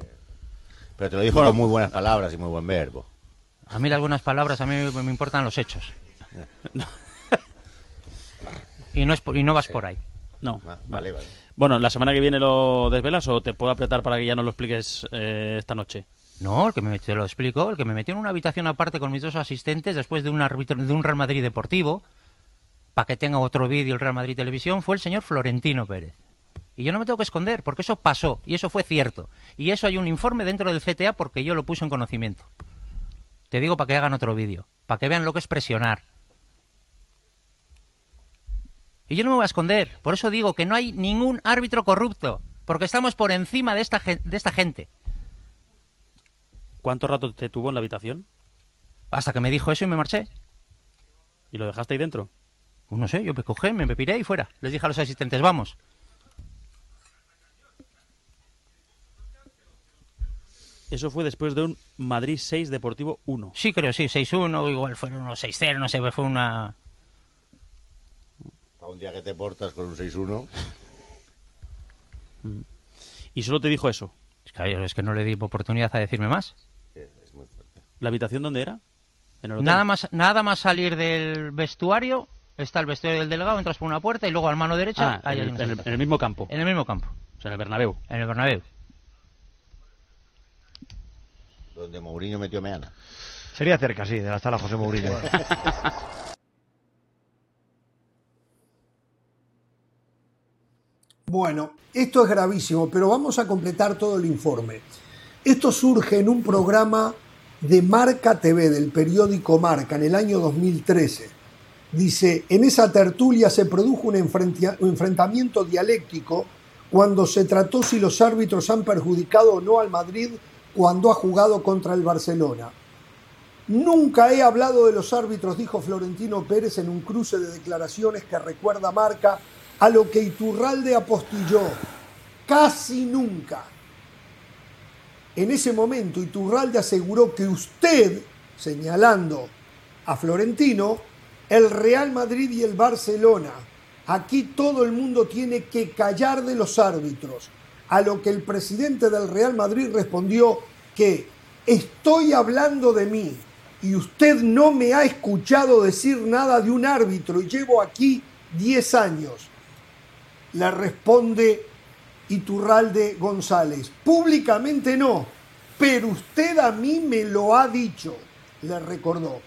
Pero te lo dijo con muy buenas palabras y muy buen verbo. A mí las buenas palabras, a mí me, me importan los hechos. y, no es por- y no vas por ahí. No. Ah, vale, vale. Bueno, ¿la semana que viene lo desvelas o te puedo apretar para que ya no lo expliques eh, esta noche? No, el que me te lo explico, el que me metió en una habitación aparte con mis dos asistentes después de un árbitro de un Real Madrid deportivo, para que tenga otro vídeo el Real Madrid Televisión, fue el señor Florentino Pérez. Y yo no me tengo que esconder, porque eso pasó, y eso fue cierto. Y eso hay un informe dentro del CTA porque yo lo puse en conocimiento. Te digo para que hagan otro vídeo, para que vean lo que es presionar. Y yo no me voy a esconder, por eso digo que no hay ningún árbitro corrupto, porque estamos por encima de esta, de esta gente. ¿Cuánto rato te tuvo en la habitación? Hasta que me dijo eso y me marché. ¿Y lo dejaste ahí dentro? Pues no sé, yo me cogí, me, me piré y fuera. Les dije a los asistentes, vamos. Eso fue después de un Madrid 6 Deportivo 1. Sí, creo, sí, 6-1, igual fueron unos 6-0, no sé, fue una... Para un día que te portas con un 6-1. Y solo te dijo eso. Es que, es que no le di oportunidad a decirme más. ¿La habitación dónde era? En el hotel. Nada más, nada más salir del vestuario, está el vestuario del delegado, entras por una puerta y luego al mano derecha, Ah, el, el- en el mismo campo. En el mismo campo, O sea, en el Bernabéu. en el Bernabéu. Donde Mourinho metió Meana. Sería cerca, sí, de la sala José Mourinho. Bueno, esto es gravísimo, pero vamos a completar todo el informe. Esto surge en un programa de Marca TV, del periódico Marca, en el año 2013, Dice, en esa tertulia se produjo un, enfrentamiento dialéctico cuando se trató si los árbitros han perjudicado o no al Madrid cuando ha jugado contra el Barcelona. Nunca he hablado de los árbitros, dijo Florentino Pérez en un cruce de declaraciones que recuerda marca a lo que Iturralde apostilló. Casi nunca. En ese momento Iturralde aseguró que usted, señalando a Florentino, el Real Madrid y el Barcelona, aquí todo el mundo tiene que callar de los árbitros. A lo que el presidente del Real Madrid respondió que estoy hablando de mí y usted no me ha escuchado decir nada de un árbitro y llevo aquí 10 años. Le responde Iturralde González. Públicamente no, pero usted a mí me lo ha dicho, le recordó.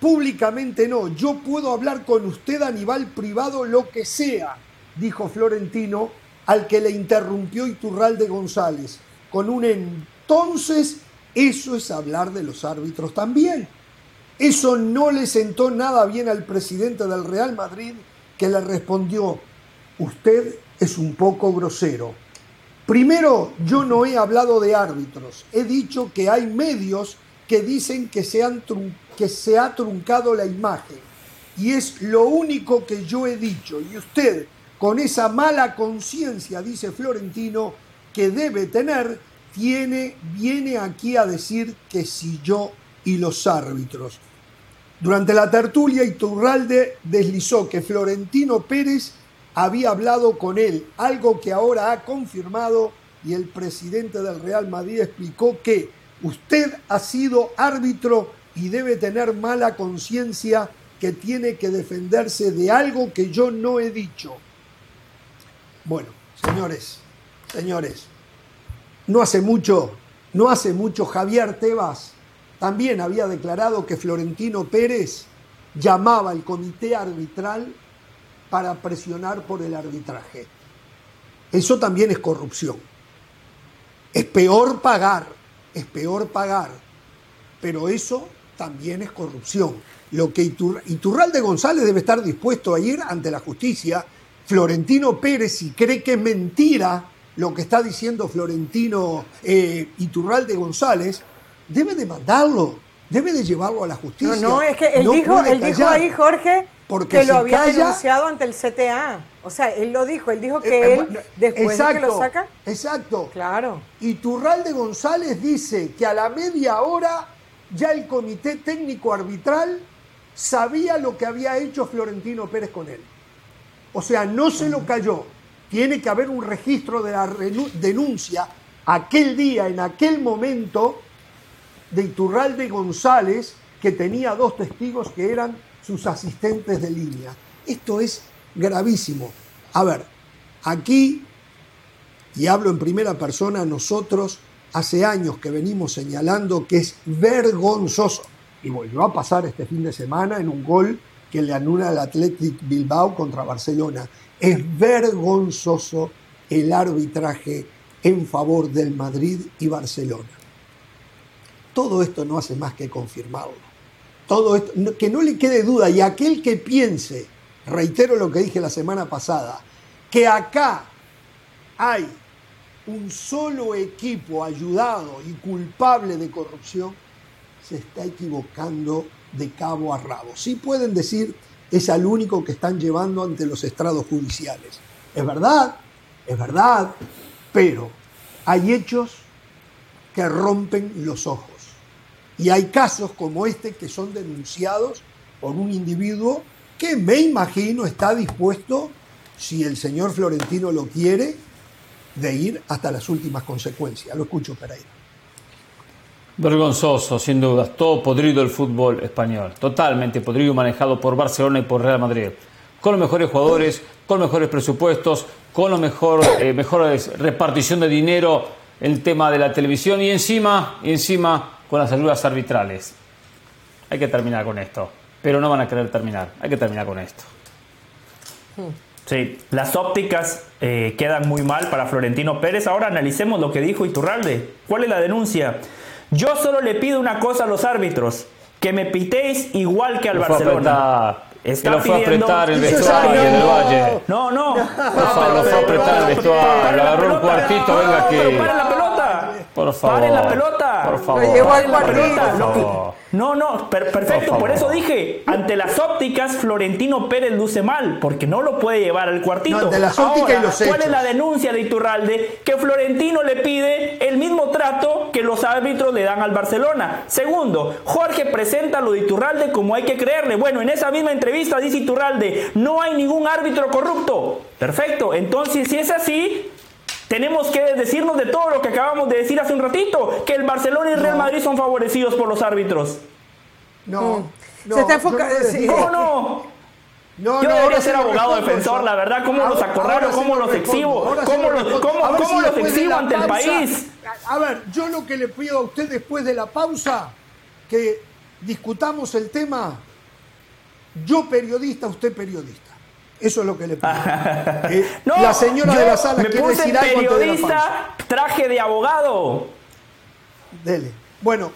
Públicamente no, yo puedo hablar con usted a nivel privado lo que sea, dijo Florentino, al que le interrumpió Iturralde González, con un entonces, eso es hablar de los árbitros también. Eso no le sentó nada bien al presidente del Real Madrid, que le respondió, usted es un poco grosero. Primero, yo no he hablado de árbitros, he dicho que hay medios que dicen que se, han que se ha truncado la imagen. Y es lo único que yo he dicho. Y usted, con esa mala conciencia, dice Florentino, que debe tener, tiene, viene aquí a decir que si yo y los árbitros. Durante la tertulia, Iturralde deslizó que Florentino Pérez había hablado con él, algo que ahora ha confirmado y el presidente del Real Madrid explicó que usted ha sido árbitro y debe tener mala conciencia que tiene que defenderse de algo que yo no he dicho. Bueno, señores, señores, no hace mucho, no hace mucho Javier Tebas también había declarado que Florentino Pérez llamaba al comité arbitral para presionar por el arbitraje. Eso también es corrupción. Es peor pagar, es peor pagar, pero eso también es corrupción. Lo que Itur- Iturralde González debe estar dispuesto a ir ante la justicia. Florentino Pérez, si cree que es mentira lo que está diciendo Florentino eh, Iturralde González, debe demandarlo, debe de llevarlo a la No, justicia. no, es que él, No dijo, él dijo ahí, Jorge, Porque que si lo había calla- denunciado ante el CTA. O sea, él lo dijo, él dijo que Eh, eh, él, bueno, después de que lo saca, Exacto. claro. Y Turralde González dice que a la media hora ya el comité técnico arbitral sabía lo que había hecho Florentino Pérez con él. O sea, no se lo cayó. Tiene que haber un registro de la denuncia aquel día, en aquel momento, de Iturralde González, que tenía dos testigos que eran sus asistentes de línea. Esto es gravísimo. A ver, aquí, y hablo en primera persona, nosotros hace años que venimos señalando que es vergonzoso, y volvió a pasar este fin de semana en un gol que le anula al Athletic Bilbao contra Barcelona. Es vergonzoso el arbitraje en favor del Madrid y Barcelona. Todo esto no hace más que confirmarlo. Todo esto, que no le quede duda, y aquel que piense, reitero lo que dije la semana pasada, que acá hay un solo equipo ayudado y culpable de corrupción, se está equivocando de cabo a rabo. Sí pueden decir, es al único que están llevando ante los estrados judiciales. Es verdad, es verdad, pero hay hechos que rompen los ojos. Y hay casos como este que son denunciados por un individuo que me imagino está dispuesto, si el señor Florentino lo quiere, de ir hasta las últimas consecuencias. Lo escucho, Pereira. Vergonzoso, sin dudas. Todo podrido el fútbol español. Totalmente podrido manejado por Barcelona y por Real Madrid. Con los mejores jugadores, con mejores presupuestos, con la mejor, eh, mejores repartición de dinero, el tema de la televisión y encima, y encima con las ayudas arbitrales. Hay que terminar con esto. Pero no van a querer terminar. Hay que terminar con esto. Sí, las ópticas eh, quedan muy mal para Florentino Pérez. Ahora analicemos lo que dijo Iturralde. ¿Cuál es la denuncia? Yo solo le pido una cosa a los árbitros, que me pitéis igual que al a Barcelona. está que lo fue a pidiendo- apretar el vestuario del no. Valle. No, no. Lo fue a apretar el vestuario, agarró un cuartito, venga aquí. Pero paren la pelota. Por favor. Paren la pelota. Por favor. Al. No, no, per- perfecto. Por Por, eso dije, ante las ópticas, Florentino Pérez luce mal, porque no lo puede llevar al cuartito. No, ante las ópticas Ahora, y los ¿Cuál es la denuncia de Iturralde? Que Florentino le pide el mismo trato que los árbitros le dan al Barcelona. Segundo, Jorge presenta lo de Iturralde como hay que creerle. Bueno, en esa misma entrevista dice Iturralde, no hay ningún árbitro corrupto. Perfecto, entonces si es así, tenemos que decirnos de todo lo que acabamos de decir hace un ratito, que el Barcelona y el Real Madrid son favorecidos por los árbitros. No, no, Se está enfocando. ¿Cómo no? No, Yo no, debería ser abogado respondo defensor, la verdad, cómo los Ahora- sí cómo lo los exhibo, cómo lo los- cómo- cómo si los exhibo ante el país. A ver, yo lo que le pido a usted después de la pausa, que discutamos el tema, yo periodista, usted periodista. Eso es lo que le pido. Eh, No, la señora de la sala me quiere puse decir algo antes de periodista, traje de abogado. Dele. Bueno,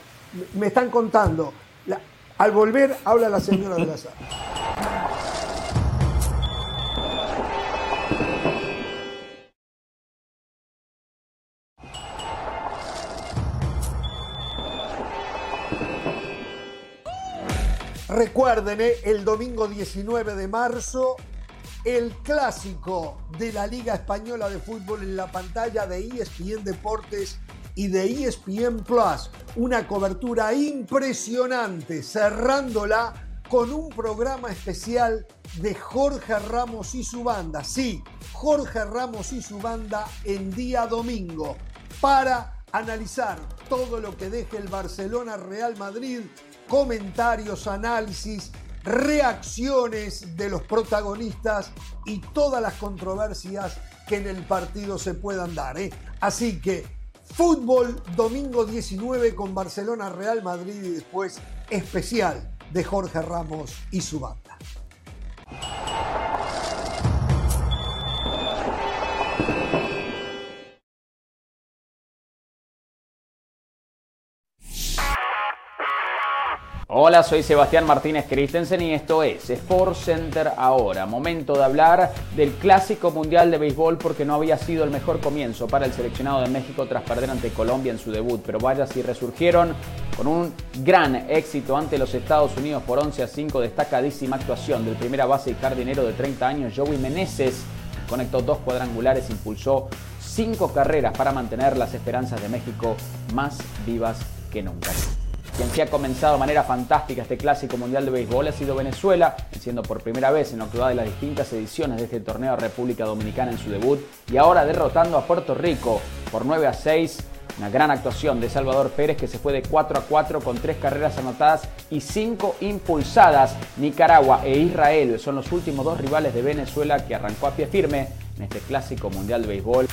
me están contando. La- al volver habla la señora de la sala. Recuerden, eh, el domingo 19 de marzo, el clásico de la Liga Española de Fútbol en la pantalla de ESPN Deportes y de ESPN Plus. Una cobertura impresionante, cerrándola con un programa especial de Jorge Ramos y su banda. Sí, Jorge Ramos y su banda en día domingo para analizar todo lo que deje el Barcelona Real Madrid, comentarios, análisis, reacciones de los protagonistas y todas las controversias que en el partido se puedan dar. ¿eh? Así que fútbol domingo 19 con Barcelona Real Madrid y después especial de Jorge Ramos y su banda. Hola, soy Sebastián Martínez Christensen y esto es Sport Center ahora. Momento de hablar del Clásico Mundial de Béisbol porque no había sido el mejor comienzo para el seleccionado de México tras perder ante Colombia en su debut, pero vaya si resurgieron con un gran éxito ante los Estados Unidos por 11 a 5, destacadísima actuación del primera base y jardinero de 30 años, Joey Meneses, conectó dos cuadrangulares, impulsó cinco carreras para mantener las esperanzas de México más vivas que nunca. Quien sí ha comenzado de manera fantástica este clásico mundial de béisbol ha sido Venezuela, venciendo por primera vez en lo de las distintas ediciones de este torneo República Dominicana en su debut y ahora derrotando a Puerto Rico por 9 a 6. Una gran actuación de Salvador Pérez que se fue de 4 a 4 con 3 carreras anotadas y 5 impulsadas. Nicaragua e Israel son los últimos dos rivales de Venezuela que arrancó a pie firme en este clásico mundial de béisbol.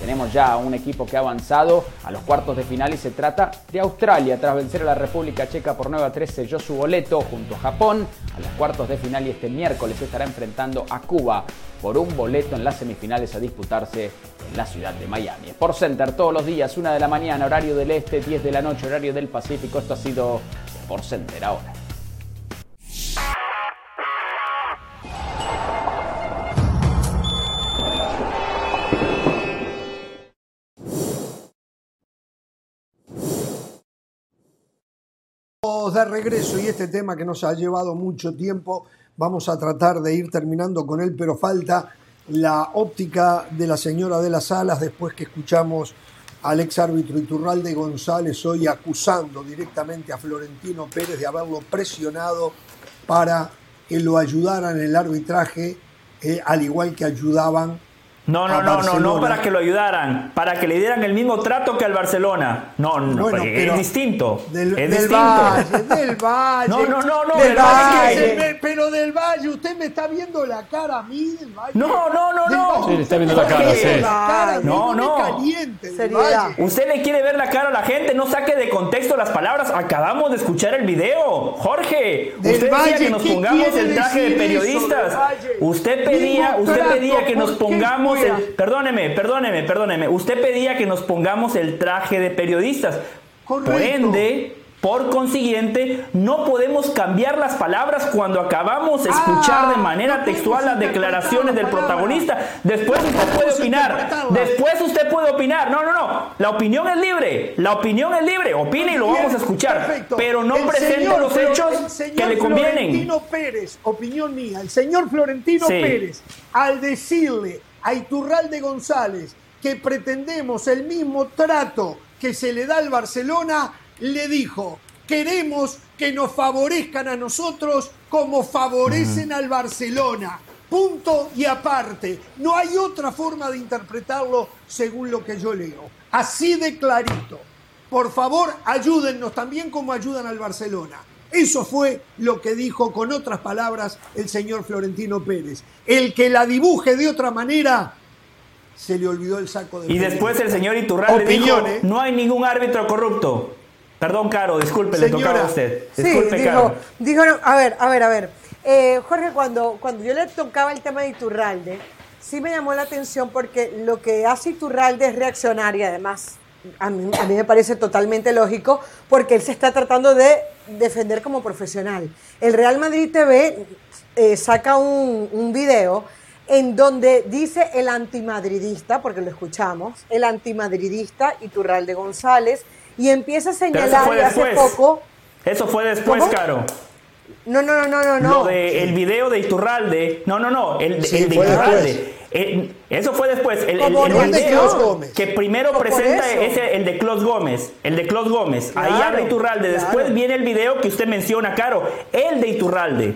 Tenemos ya un equipo que ha avanzado a los cuartos de final y se trata de Australia. Tras vencer a la República Checa por 9 a 3 selló su boleto junto a Japón a los cuartos de final y este miércoles estará enfrentando a Cuba por un boleto en las semifinales a disputarse en la ciudad de Miami. Sport Center todos los días, 1 de la mañana, horario del este, 10 de la noche, horario del Pacífico. Esto ha sido Sport Center ahora. De regreso y este tema que nos ha llevado mucho tiempo, vamos a tratar de ir terminando con él, pero falta la óptica de la señora de las alas después que escuchamos al ex árbitro Iturralde González hoy acusando directamente a Florentino Pérez de haberlo presionado para que lo ayudaran en el arbitraje, eh, al igual que ayudaban No, no, no, no, no para que lo ayudaran, para que le dieran el mismo trato que al Barcelona. No, no, Bueno, es distinto. Del, es del distinto. Valle, del Valle. No, no, no, no, del del Valle Valle. que- me- Pero del Valle, usted me está viendo la cara a mí del Valle. No, no, no, no. Sí, le está viendo la cara, sí. la No, no. caliente Seriedad. Usted le quiere ver la cara a la gente, no saque de contexto las palabras. Acabamos de escuchar el video. Jorge, Del usted decía Valle, que nos ¿qué pongamos el traje de eso, periodistas. Usted pedía, usted pedía que nos ¿por qué pongamos? El perdóneme, perdóneme, perdóneme. Usted pedía que nos pongamos el traje de periodistas. Por Correcto. ende, Por consiguiente, no podemos cambiar las palabras cuando acabamos de escuchar de manera textual las declaraciones del protagonista. Después usted puede opinar. Después usted puede opinar. No, no, no. La opinión es libre. La opinión es libre. Opine y lo vamos a escuchar. Perfecto. Pero no El presente señor los hechos señor que le convienen. Florentino Pérez, opinión mía, el señor Florentino Sí. Pérez, al decirle a Iturralde González que pretendemos el mismo trato que se le da al Barcelona, le dijo, queremos que nos favorezcan a nosotros como favorecen al Barcelona. Punto y aparte. No hay otra forma de interpretarlo según lo que yo leo. Así de clarito. Por favor, ayúdennos también como ayudan al Barcelona. Eso fue lo que dijo con otras palabras el señor Florentino Pérez. El que la dibuje de otra manera, se le olvidó el saco de Y después el señor Iturralde dijo, no hay ningún árbitro corrupto. Perdón, Caro, disculpe, le Señora. tocaba a usted. Sí, Disculpe, dijo, Caro. dijo, no, a ver, a ver, a ver. Eh, Jorge, cuando, cuando yo le tocaba el tema de Iturralde, sí me llamó la atención porque lo que hace Iturralde es reaccionar y además a mí, a mí me parece totalmente lógico porque él se está tratando de defender como profesional. El Real Madrid TV eh, saca un, un video en donde dice el antimadridista, porque lo escuchamos, el antimadridista Iturralde González, y empieza a señalar fue y hace poco... Eso fue después, ¿Cómo? Caro. No, no, no, no, no, Lo no. de el video de Iturralde. No, no, no. El, Sí, el de Iturralde. El- eso fue después. El, video que primero presenta es el de Klaus Gómez. El de Klaus Gómez. Ahí habla Iturralde. Después viene el video que usted menciona, Caro. El de Iturralde.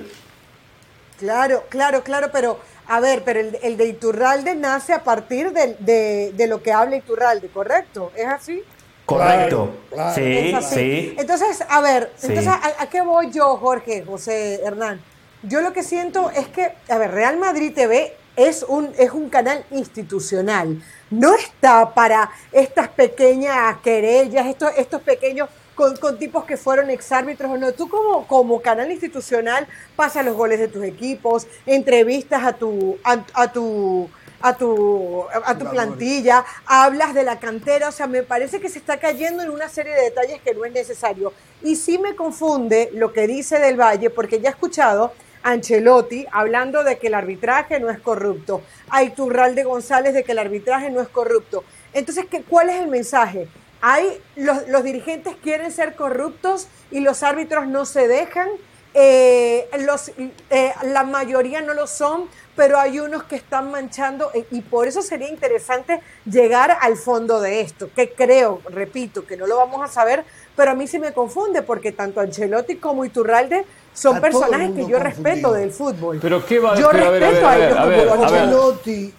Claro, claro, claro, pero a ver, pero el, el de Iturralde nace a partir de, de lo que habla Iturralde, ¿correcto? ¿Es así? Correcto. claro. Sí, Es así. sí. Entonces, a ver, Sí. entonces, ¿a, a qué voy yo, Jorge, José Hernán? Yo lo que siento es que, a ver, Real Madrid TV es un, es un canal institucional. No está para estas pequeñas querellas, estos, estos pequeños con, con tipos que fueron exárbitros o no. Tú como, como canal institucional pasas los goles de tus equipos, entrevistas a tu, a, a tu, a tu, a tu plantilla, hablas de la cantera, o sea, me parece que se está cayendo en una serie de detalles que no es necesario. Y sí me confunde lo que dice Del Valle, porque ya he escuchado Ancelotti hablando de que el arbitraje no es corrupto, a Iturralde González de que el arbitraje no es corrupto. Entonces, ¿qué, ¿cuál es el mensaje? Hay, los, los dirigentes quieren ser corruptos y los árbitros no se dejan. Eh, los, eh, la mayoría no lo son, pero hay unos que están manchando eh, y por eso sería interesante llegar al fondo de esto, que creo, repito, que no lo vamos a saber, pero a mí sí me confunde porque tanto Ancelotti como Iturralde son personajes que yo confundido. respeto del fútbol. Pero qué va- yo pero a ver, a respeto ver, a ellos a. Ancelotti,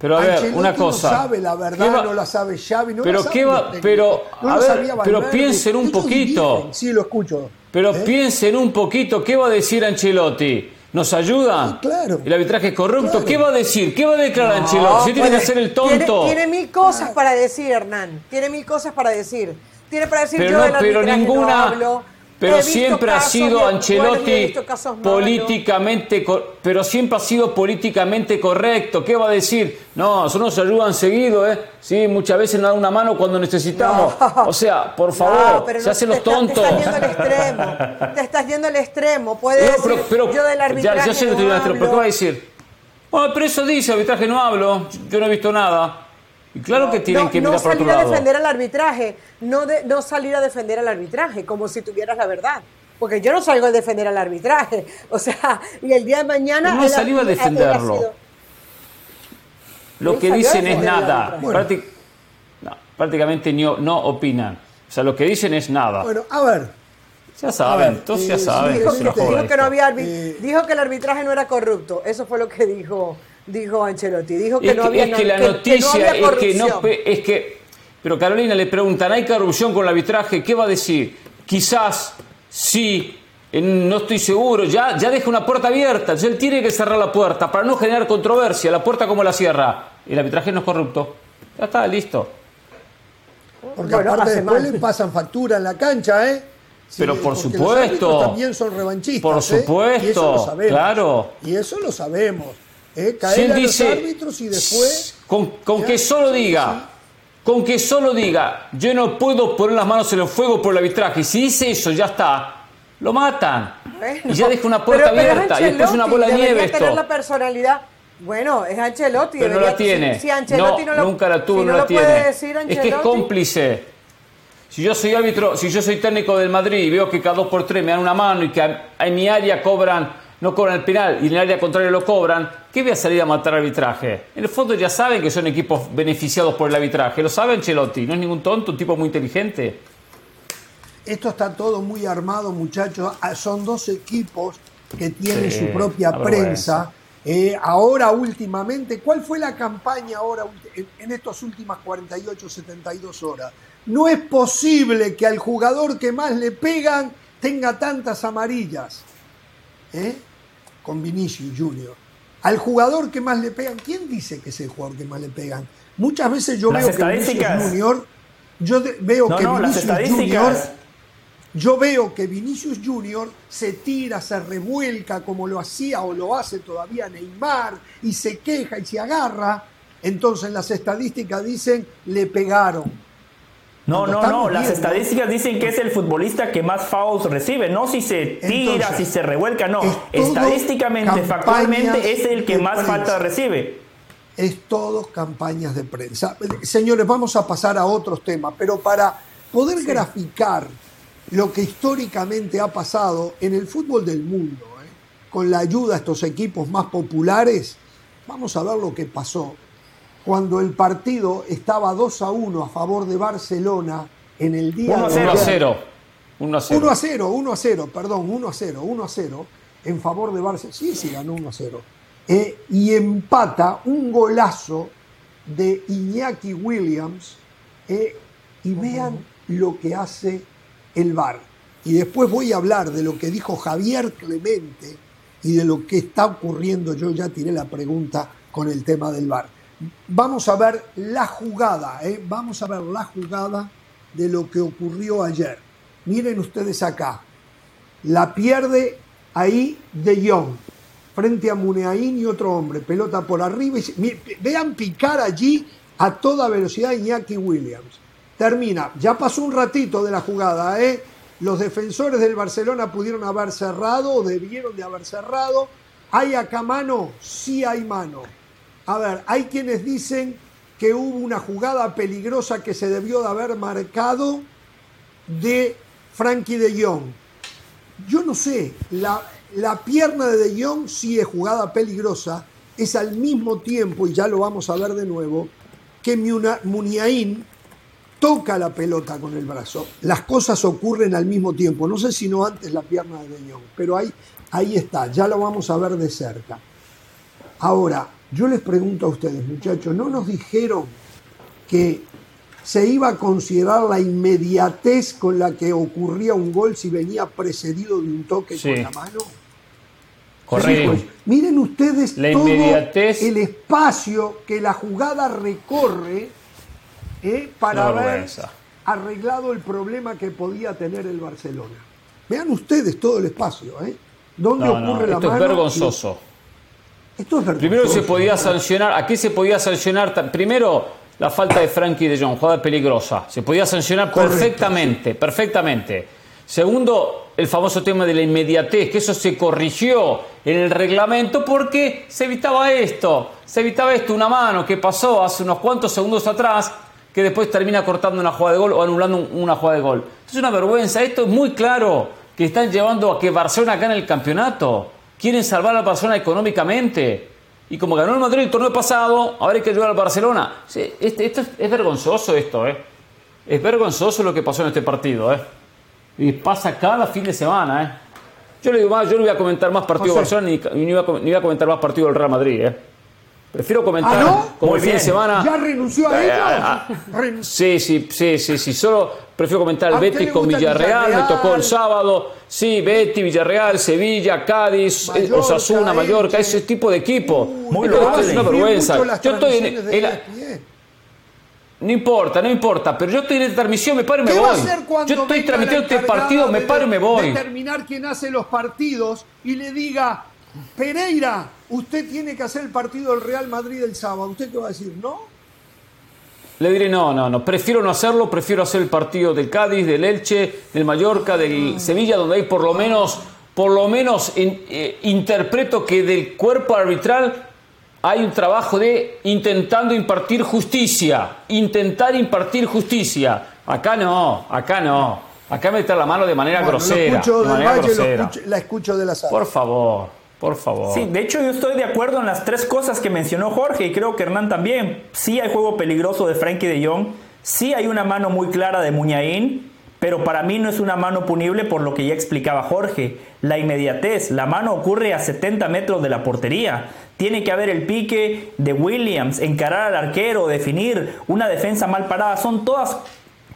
Pero a ver, Ancelotti una cosa. No sabe la verdad, ¿Qué va- no la sabe Xavi, no Pero la sabe qué va- pero, no a ver, pero piensen un Ellos poquito. dirigen, Sí, lo escucho. Pero ¿Eh? piensen un poquito, ¿qué va a decir Ancelotti? ¿Nos ayuda? Sí, claro. ¿El arbitraje es corrupto? Claro. ¿Qué va a decir? ¿Qué va a declarar Ancelotti? ¿Sí tiene que hacer el tonto? tiene mil cosas para decir, Hernán. Tiene mil cosas para decir. Tiene para decir pero yo no, del pero arbitraje no ninguna. hablo. Pero siempre ha sido Ancelotti malos. políticamente, pero siempre ha sido políticamente correcto. ¿Qué va a decir? No, nosotros nos ayudan seguido, ¿eh? Sí, muchas veces nos dan una mano cuando necesitamos. No. O sea, por No, favor, pero se no, hacen los tontos. Te estás yendo al extremo. Te estás yendo al extremo. Puede No, decir pero, pero- yo del ya, arbitraje ya sé que no digo, pero ¿qué hablo. va a decir? Bueno, pero eso dice, arbitraje no hablo, yo no he visto nada. Y claro que tienen no, que no mirar por otro salir a lado. defender al arbitraje, no, de- no salir a defender al arbitraje, como si tuvieras la verdad. Porque yo no salgo a defender al arbitraje. O sea, y el día de mañana. No ha- salido a defenderlo. sido- Lo que dicen es nada. no, prácticamente ni- no opinan. O sea, lo que dicen es nada. Bueno, a ver, ya saben, entonces eh, ya saben. sí, que Dijo, que no había Eh, dijo que el arbitraje no era corrupto. Eso fue lo que dijo, dijo Ancelotti. Dijo que Es no que, había es que la que- que no noticia es que no es que pero Carolina le preguntan hay corrupción con el arbitraje qué va a decir quizás sí eh, no estoy seguro ya ya deja una puerta abierta entonces él tiene que cerrar la puerta para no generar controversia la puerta como la cierra el arbitraje no es corrupto ya está listo porque Bueno, aparte después mal. le pasan factura en la cancha, ¿eh? Sí, Pero por los supuesto. árbitros también son revanchistas. Por ¿eh? supuesto, Y eso lo sabemos. claro. Y eso lo sabemos. ¿Eh? Si Caer a dice los árbitros y después. con, que solo diga Con que solo diga, yo no puedo poner las manos en el fuego por el arbitraje. Y si dice eso, ya está. Lo matan. Bueno, y ya deja una puerta pero- pero es abierta. Y después una bola de nieve tener esto. la personalidad. Bueno, es Ancelotti. Pero no la tiene. Si, si Ancelotti no, lo, nunca la tuvo, si no, no la lo tiene. puede decir es que es cómplice. Si yo soy árbitro, si yo soy técnico del Madrid y veo que cada dos por tres me dan una mano y que en mi área cobran, no cobran el penal y en el área contraria lo cobran, ¿qué voy a salir a matar arbitraje? En el fondo ya saben que son equipos beneficiados por el arbitraje. Lo sabe Ancelotti, no es ningún tonto, un tipo muy inteligente. Esto está todo muy armado, muchachos. Ah, Son dos equipos que tienen Sí, su propia prensa. Eh, ahora últimamente, ¿cuál fue la campaña ahora en- en estas últimas 48, 72 horas? No es posible que al jugador que más le pegan tenga tantas amarillas. ¿eh? Con Vinicius Junior. Al jugador que más le pegan, ¿quién dice que es el jugador que más le pegan? Muchas veces yo Las veo que Vinicius. Junior, yo veo No, que no, Vinicius. Junior yo veo que Vinicius Junior se tira, se revuelca como lo hacía o lo hace todavía Neymar y se queja y se agarra. Entonces las estadísticas dicen le pegaron. No, no, no. Las estadísticas dicen que es el futbolista que más fouls recibe. No si se tira, Entonces, si se revuelca, no. es Estadísticamente, factualmente, es el que más prensa. falta recibe. Es todo campañas de prensa. Señores, vamos a pasar a otros temas, pero para poder graficar lo que históricamente ha pasado en el fútbol del mundo, ¿eh? con la ayuda de estos equipos más populares, vamos a ver lo que pasó cuando el partido estaba 2 a 1 a favor de Barcelona en el día 1 a de 1 a ayer. 0. 1 a 0. 1 a 0, 1 a 0, perdón, 1 a 0, 1 a 0 en favor de Barcelona. Sí, sí, ganó 1 a 0. Eh, y empata un golazo de Iñaki Williams. eh, y vean lo que hace el VAR. Y después voy a hablar de lo que dijo Javier Clemente y de lo que está ocurriendo. Yo ya tiré la pregunta con el tema del VAR. Vamos a ver la jugada, ¿eh? vamos a ver la jugada de lo que ocurrió ayer. Miren ustedes acá, la pierde ahí De Jong, frente a Muneain y otro hombre, pelota por arriba. y vean picar allí a toda velocidad Iñaki Williams. Termina, ya pasó un ratito de la jugada, ¿eh? Los defensores del Barcelona pudieron haber cerrado o debieron de haber cerrado. ¿Hay acá mano? Sí hay mano. A ver, hay quienes dicen que hubo una jugada peligrosa que se debió de haber marcado de Frankie de Jong. Yo no sé, la, la pierna de De Jong sí es jugada peligrosa, es al mismo tiempo, y ya lo vamos a ver de nuevo, que Muniain toca la pelota con el brazo. Las cosas ocurren al mismo tiempo, no sé si no antes la pierna de De Jong, pero ahí, ahí está, ya lo vamos a ver de cerca. Ahora, yo les pregunto a ustedes, muchachos, ¿no nos dijeron que se iba a considerar la inmediatez con la que ocurría un gol si venía precedido de un toque Sí. con la mano? Correcto. Chicos, miren ustedes La todo inmediatez. el espacio que la jugada recorre eh, para haber arreglado el problema que podía tener el Barcelona. Vean ustedes todo el espacio, ¿eh? ¿Dónde No, no, ocurre la esto es mano? vergonzoso. Esto es vergonzoso. Primero se podía sancionar, aquí se podía sancionar, primero la falta de Frankie de Jong, jugada peligrosa, se podía sancionar Correcto, perfectamente, perfectamente. Segundo, el famoso tema de la inmediatez, que eso se corrigió en el reglamento porque se evitaba esto, se evitaba esto, una mano que pasó hace unos cuantos segundos atrás, que después termina cortando una jugada de gol o anulando un- una jugada de gol. Esto es una vergüenza, esto es muy claro, que están llevando a que Barcelona gane el campeonato. Quieren salvar a Barcelona económicamente. Y como ganó el Madrid el torneo pasado, ahora hay que ayudar al Barcelona. Sí, este- esto es, es vergonzoso esto, ¿eh? Es vergonzoso lo que pasó en este partido, ¿eh? Y pasa cada fin de semana, ¿eh? Yo le digo más, yo no voy a comentar más partido de. Barcelona ni, ni voy a, com- ni voy a comentar más partido del Real Madrid, ¿eh? Prefiero comentar ¿Ah, no? como Muy el fin de semana. ¿Ya renunció a Eh, ellos? ah, Renunció. Sí, sí, sí, sí, sí. Solo prefiero comentar ¿A el Betis con Villarreal, Villarreal? me tocó el sábado. Sí, Betis, Villarreal, Sevilla, Cádiz, eh, Mallorca, Osasuna, Mallorca, Elche. ese tipo de equipo. Muy Esto- loable. es una vergüenza. Yo estoy en, la- ESPN. no importa, no importa, pero yo estoy en esta transmisión, me paro y me ¿Qué voy. va a hacer cuando Yo estoy transmitiendo este partido, me paro y me voy. Determinar quién hace los partidos y le diga, Pereira, usted tiene que hacer el partido del Real Madrid el sábado. ¿Usted qué va a decir? ¿No? Le diré no, no, no. Prefiero no hacerlo. Prefiero hacer el partido del Cádiz, del Elche, del Mallorca, del Sevilla, donde hay por lo menos, por lo menos eh, interpreto que del cuerpo arbitral hay un trabajo de intentando impartir justicia. Intentar impartir justicia. Acá no, acá no. Acá meter la mano de manera Bueno, grosera. escucho de del manera Valle, lo grosera. escucho- la escucho de la sala. Por favor, por favor. Sí, de hecho yo estoy de acuerdo en las tres cosas que mencionó Jorge y creo que Hernán también. Sí hay juego peligroso de Frankie de Jong, sí hay una mano muy clara de Muñain, pero para mí no es una mano punible por lo que ya explicaba Jorge. La inmediatez, la mano ocurre a 70 metros de la portería. Tiene que haber el pique de Williams, encarar al arquero, definir una defensa mal parada. Son todas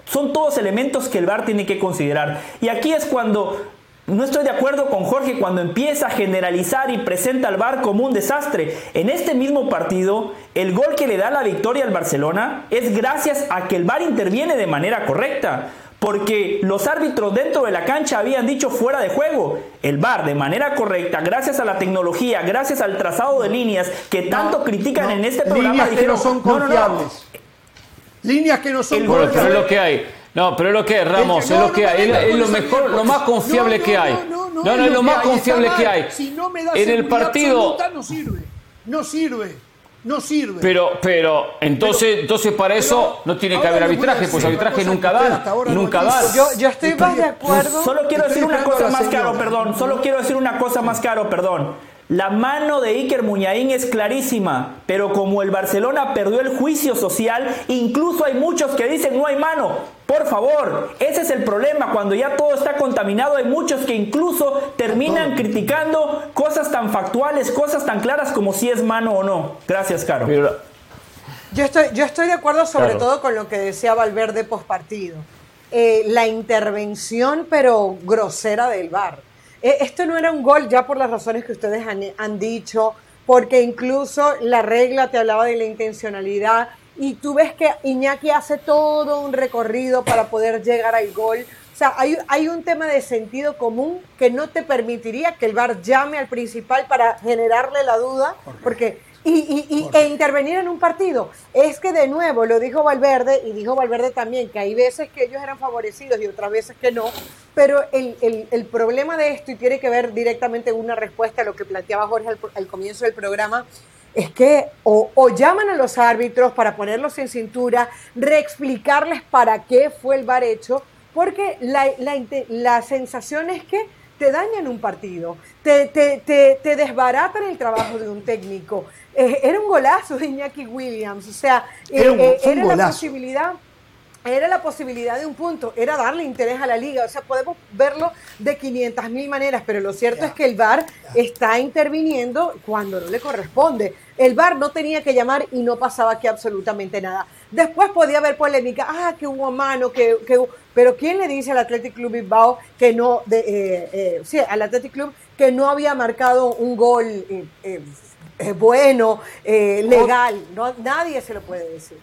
son todos elementos que el VAR tiene que considerar. Y aquí es cuando no estoy de acuerdo con Jorge cuando empieza a generalizar y presenta al VAR como un desastre. En este mismo partido, el gol que le da la victoria al Barcelona es gracias a que el VAR interviene de manera correcta. Porque los árbitros dentro de la cancha habían dicho fuera de juego. El VAR de manera correcta, gracias a la tecnología, gracias al trazado de líneas que tanto critican en este programa, Líneas que no son "No, no, no, confiables. Líneas que no son gol pero es confiables. lo que hay. No, pero es lo que es, Ramos, no, es lo que hay. Es, lo mejor, lo más confiable No, que no, hay. no, no, No, no, es lo más hay, confiable que hay. Si no me da En el partido. absoluta, no sirve. No sirve. No sirve. Pero, pero, entonces, Pero- entonces para eso pero no tiene que haber arbitraje, pues arbitraje nunca no nunca dan. Yo, yo estoy más de Estoy- acuerdo. Solo quiero decir una cosa más caro, perdón. Solo quiero decir una cosa más caro, perdón. La mano de Iker Muñain es clarísima, pero como el Barcelona perdió el juicio social, incluso hay muchos que dicen no hay mano. Por favor, ese es el problema. Cuando ya todo está contaminado, hay muchos que incluso terminan criticando cosas tan factuales, cosas tan claras como si es mano o no. Gracias, Caro. Yo estoy, yo estoy de acuerdo sobre Claro. todo con lo que decía Valverde postpartido. Eh, la intervención, pero grosera del VAR. Eh, esto no era un gol ya por las razones que ustedes han, han dicho, porque incluso la regla te hablaba de la intencionalidad y tú ves que Iñaki hace todo un recorrido para poder llegar al gol. O sea, hay, hay un tema de sentido común que no te permitiría que el VAR llame al principal para generarle la duda, porque y, y- y- e intervenir en un partido. Es que de nuevo, lo dijo Valverde, y dijo Valverde también, que hay veces que ellos eran favorecidos y otras veces que no, pero el, el- el problema de esto, y tiene que ver directamente una respuesta a lo que planteaba Jorge al, al comienzo del programa, es que o, o llaman a los árbitros para ponerlos en cintura, reexplicarles para qué fue el bar hecho, porque la, la la sensación es que te dañan un partido, te, te, te, te desbaratan el trabajo de un técnico. Eh, era un golazo de Iñaki Williams, o sea, eh, Era un- eh, un era la posibilidad era la posibilidad de un punto, era darle interés a la liga. O sea, podemos verlo de 500 mil maneras, pero lo cierto es que el VAR está interviniendo cuando no le corresponde. El VAR no tenía que llamar y no pasaba aquí absolutamente nada. Después podía haber polémica, ah, que hubo mano, que, que hubo- pero ¿quién le dice al Athletic Club Bilbao que no, de, eh, eh, sí, al Athletic Club que no había marcado un gol eh, eh, eh, bueno, eh, legal? No, nadie se lo puede decir.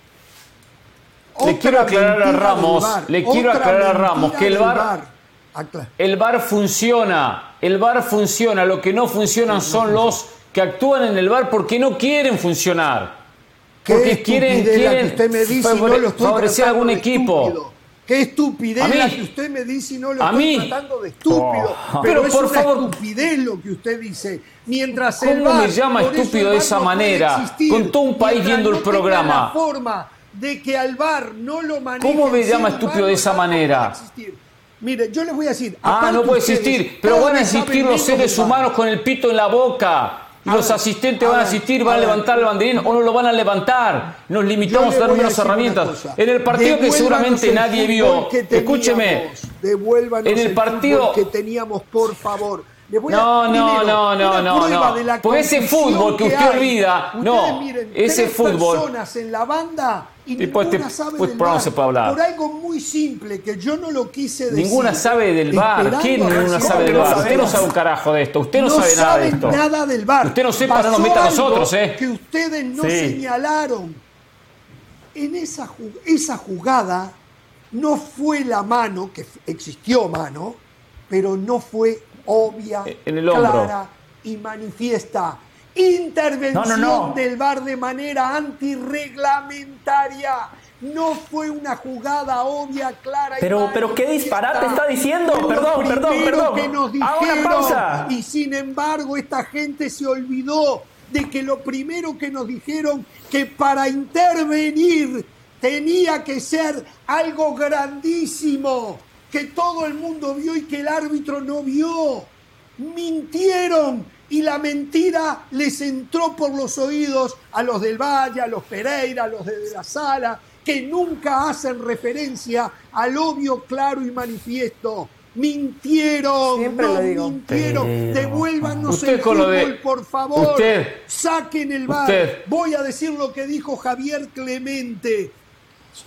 Le quiero aclarar a Ramos, le quiero aclarar a Ramos que el VAR Acla- El VAR funciona, el VAR funciona, lo que no funcionan son los que actúan en el VAR porque no quieren funcionar. Porque quieren, quieren que usted me dice y no favore- lo estoy favorecer a algún equipo. estúpido. Qué estupidez ¿A mí? la que usted me dice y no lo ¿A estoy mí? tratando de estúpido. Oh. Pero, Pero es por una favor. estupidez lo que usted dice. Mientras el ¿Cómo me llama estúpido el de esa manera? existir. Con todo un país viendo el no tenga programa. forma de que al VAR no lo maneje ¿Cómo me llama estúpido de esa manera? Mire, yo les voy a decir. Ah, no puede ustedes, existir, pero van a existir los seres humanos con el pito en la boca. Y los ver, asistentes van a ver, asistir, van a ver. levantar el banderín o no lo van a levantar. Nos limitamos a dar menos herramientas. En el partido que seguramente el nadie vio, que teníamos. escúcheme, En el partido- que teníamos, por favor. Le voy a- No, no, primero, no, no, no, no. Porque ese fútbol que usted hay. olvida, Ustedes no, miren, ese fútbol- personas en la banda y Y pues ninguna este- sabe pues del VAR. se puede hablar. Por algo muy simple que yo no lo quise decir. Ninguna sabe del bar. ¿Quién ninguna sabe ¿Cómo del bar? Usted no sabe un carajo de esto. Usted no, no sabe nada de esto. nada del bar. Usted no sepa, no nos meta a nosotros, ¿eh? Que ustedes no Sí. señalaron. En esa, esa jugada no fue la mano, que existió mano, pero no fue obvia, En el hombro. clara y manifiesta. Intervención No, no, no. del VAR de manera antirreglamentaria. No fue una jugada obvia, clara. y Pero- pero qué disparate está diciendo. Fue lo Perdón, perdón, perdón. que nos Haga una dijeron. pausa. Y sin embargo, esta gente se olvidó de que lo primero que nos dijeron que para intervenir tenía que ser algo grandísimo, que todo el mundo vio y que el árbitro no vio. Mintieron y la mentira les entró por los oídos a los del Valle, a los Pereira, a los de la Sala, que nunca hacen referencia al obvio, claro y manifiesto. Mintieron, Siempre no lo digo. mintieron. Pero- Devuélvanos Usted el de- fútbol, por favor. Usted- Saquen el bar. Usted- Voy a decir lo que dijo Javier Clemente.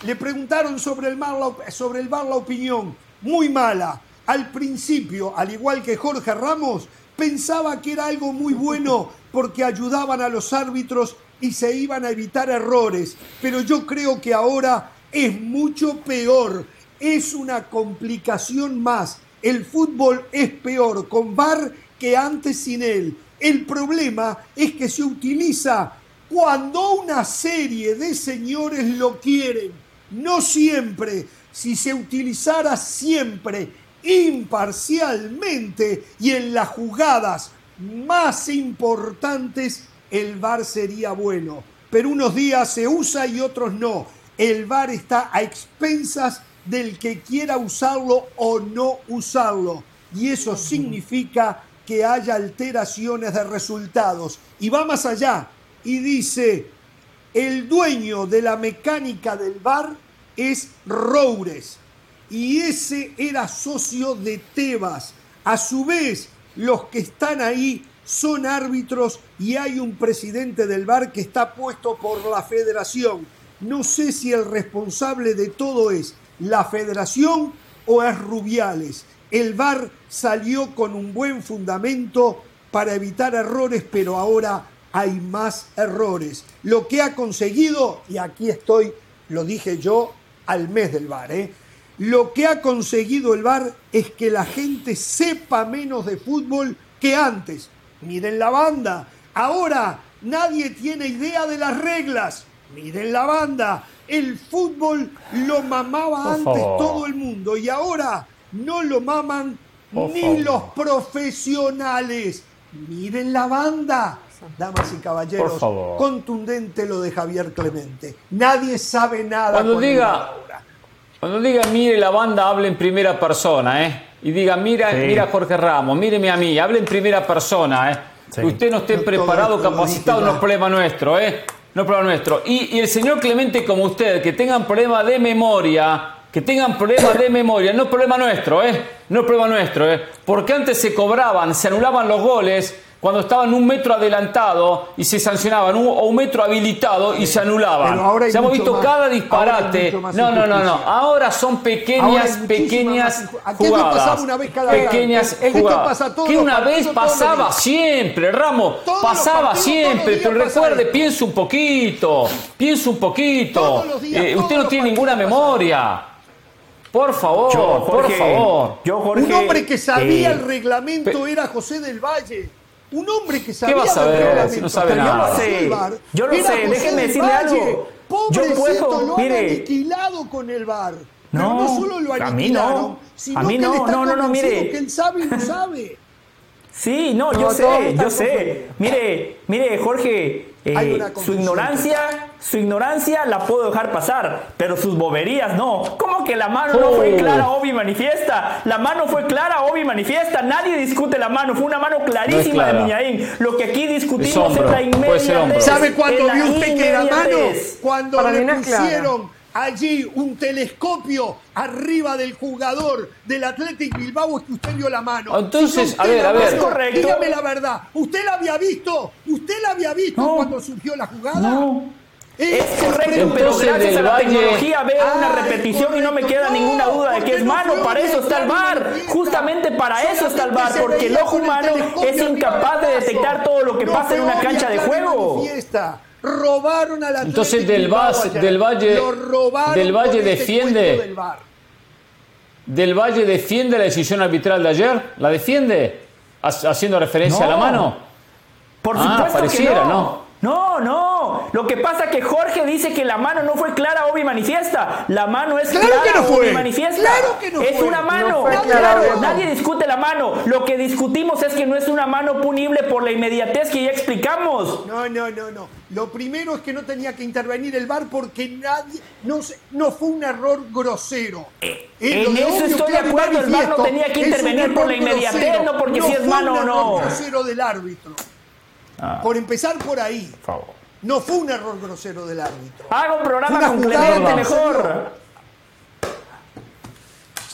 Le preguntaron sobre el, mar, sobre el bar la opinión. Muy mala. Al principio, al igual que Jorge Ramos, pensaba que era algo muy bueno porque ayudaban a los árbitros y se iban a evitar errores. Pero yo creo que ahora es mucho peor. Es una complicación más. El fútbol es peor con VAR que antes sin él. El problema es que se utiliza cuando una serie de señores lo quieren, no siempre. Si se utilizara siempre, imparcialmente y en las jugadas más importantes, el VAR sería bueno. Pero unos días se usa y otros no. El VAR está a expensas del que quiera usarlo o no usarlo. Y eso significa que haya alteraciones de resultados. Y va más allá y dice, el dueño de la mecánica del VAR es Roures. Y ese era socio de Tebas. A su vez, los que están ahí son árbitros y hay un presidente del VAR que está puesto por la federación. No sé si el responsable de todo es la federación o es Rubiales. El VAR salió con un buen fundamento para evitar errores, pero ahora hay más errores. Lo que ha conseguido, y aquí estoy, lo dije yo, al mes del VAR, ¿eh? lo que ha conseguido el VAR es que la gente sepa menos de fútbol que antes. Miren la banda, ahora nadie tiene idea de las reglas. Miren la banda, el fútbol lo mamaba antes todo el mundo y ahora no lo maman ni los profesionales. Miren la banda, damas y caballeros. Por favor. Contundente lo de Javier Clemente. Nadie sabe nada. Cuando diga-. Cuando diga mire la banda, hable en primera persona, ¿eh? Y diga, mira, Sí. mira Jorge Ramos, míreme a mí, hable en primera persona, ¿eh? Sí. Que usted no esté preparado, capacitado, no es problema nuestro, ¿eh? No es problema nuestro. Y, y el señor Clemente como usted, que tengan problema de memoria, que tengan problemas de memoria, no es problema nuestro, ¿eh? No es problema nuestro, ¿eh? Porque antes se cobraban, se anulaban los goles cuando estaban un metro adelantado y se sancionaban, un- o un metro habilitado y se anulaban. Pero ahora hay Se hemos visto más- cada ahora disparate. No, no, no, no. Ahora son Ahora pequeñas, muchísima pequeñas más jugadas. pasaba una vez cada pequeñas El- el que jugadas. pasa todos que una vez partidos, pasaba siempre, Ramos. Pasaba partidos, siempre. Pero recuerde, piense un poquito. Piense un poquito. Días, Eh, usted no tiene ninguna memoria. Por favor, Yo, por Jorge, favor. Yo, Jorge, un hombre que sabía eh, el reglamento era José del Valle. Un hombre que sabía va a del saber reglamento. si no sabe yo nada? del VAR, yo lo sé, del decirle Valle. algo. Yo Pobrecito, puedo, lo mire. han aniquilado con el VAR. Pero No, no solo lo a mí no. aniquilaron, sino A mí que no, él está no, no, no, mire. que él sabe y no sabe. Sí, no, No, yo sé, yo sé. Mire, mire, Jorge, eh, su ignorancia, su ignorancia la puedo dejar pasar, pero sus boberías no. ¿Cómo que la mano no fue Oh. clara, obvia y manifiesta? La mano fue clara, obvia y manifiesta. Nadie discute la mano, fue una mano clarísima de. Miñaín. Lo que aquí discutimos Es la inmediatez. ¿Sabe cuándo la vio usted que era mano? Cuando Para le pusieron allí un telescopio arriba del jugador del Athletic Bilbao es que usted vio la mano. Entonces, Si a ver, a ver. correcto. Dígame la verdad. ¿Usted la había visto? ¿Usted la había visto No. cuando surgió la jugada? No. Es correcto, pero gracias a la Valle- tecnología veo una Ah, repetición y no me queda No, ninguna duda de que es no mano. Para eso está el VAR. Justamente para eso está el VAR, porque el ojo humano es incapaz de detectar todo lo que No pasa en una cancha de juego. manifiesta. Robaron al Athletic Entonces, del, Vas- del Valle, del Valle este defiende. del. ¿Del Valle defiende la decisión arbitral de ayer? ¿La defiende? Ha- Haciendo referencia a la No. mano. Por Ah, supuesto pareciera, que no. ¿no? No, no. Lo que pasa es que Jorge dice que la mano no fue clara, obvia y manifiesta. La mano es Claro clara, que no fue. obvia y manifiesta. Claro que no es fue. una mano. No Claro. Nadie discute la mano. Lo que discutimos es que no es una mano punible por la inmediatez que ya explicamos. No, no, no, no. Lo primero es que no tenía que intervenir el VAR porque nadie, no, no fue un error grosero. Eh, en eso obvio, estoy de acuerdo, el VAR no tenía que intervenir por la error inmediatez, grosero. no porque si es mano o error no. grosero del árbitro. Ah. Por empezar por ahí. Por favor. No fue un error grosero del árbitro. Haga un programa que mejor.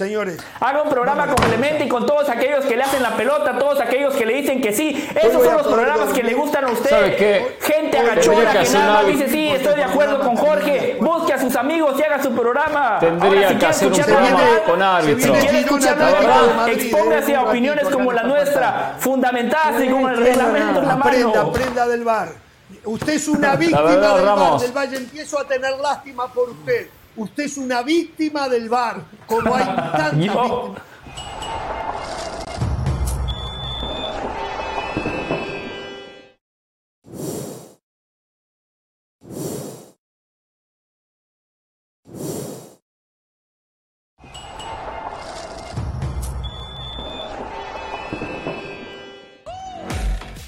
Señores, Haga un programa con Clemente y con todos aquellos que le hacen la pelota, todos aquellos que le dicen que sí. Esos son los programas que le gustan a usted. ¿Sabe qué? Gente Hoy agachona que nada más dice sí, estoy de acuerdo con Jorge. Busque a sus amigos y haga su programa. Tendría Ahora, si que quiere hacer un escuchar la programa con árbitros. Si quiere escuchar la La verdad, Madrid, expóngase a opiniones como la nuestra, fundamentadas y No con el reglamento en la mano. aprenda del VAR. Usted es una víctima del Valle. Empiezo a tener lástima por usted. Usted es una víctima del VAR. Como hay tantas víctimas.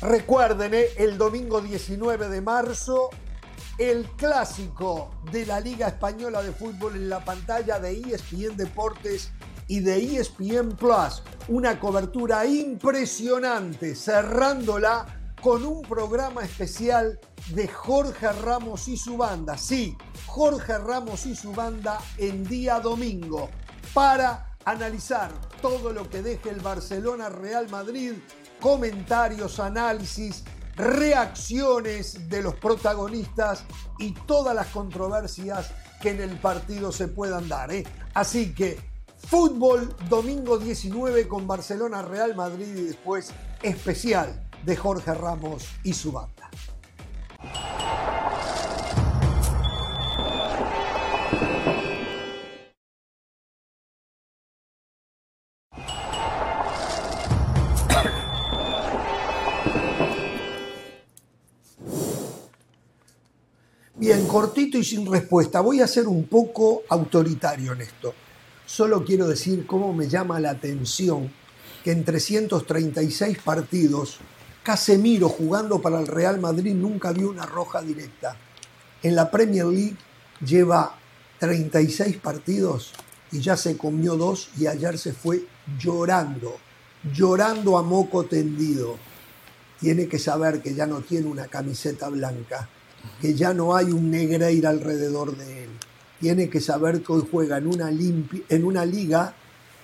Recuerden, eh, el domingo 19 de marzo, el clásico de la Liga Española de Fútbol en la pantalla de ESPN Deportes y de ESPN Plus. Una cobertura impresionante, cerrándola con un programa especial de Jorge Ramos y su banda. Sí, Jorge Ramos y su banda en día domingo para analizar todo lo que deje el Barcelona Real Madrid, comentarios, análisis, reacciones de los protagonistas y todas las controversias que en el partido se puedan dar. ¿eh? Así que fútbol domingo 19 con Barcelona Real Madrid y después especial de Jorge Ramos y su banda. Cortito y sin respuesta. Voy a ser un poco autoritario en esto. Solo quiero decir cómo me llama la atención que en 336 partidos, Casemiro jugando para el Real Madrid nunca vio una roja directa. En la Premier League lleva 36 partidos y ya se comió dos y ayer se fue llorando, llorando a moco tendido. Tiene que saber que ya no tiene una camiseta blanca, que ya no hay un Negreira alrededor de él. Tiene que saber que hoy juega en una, limpi- en una liga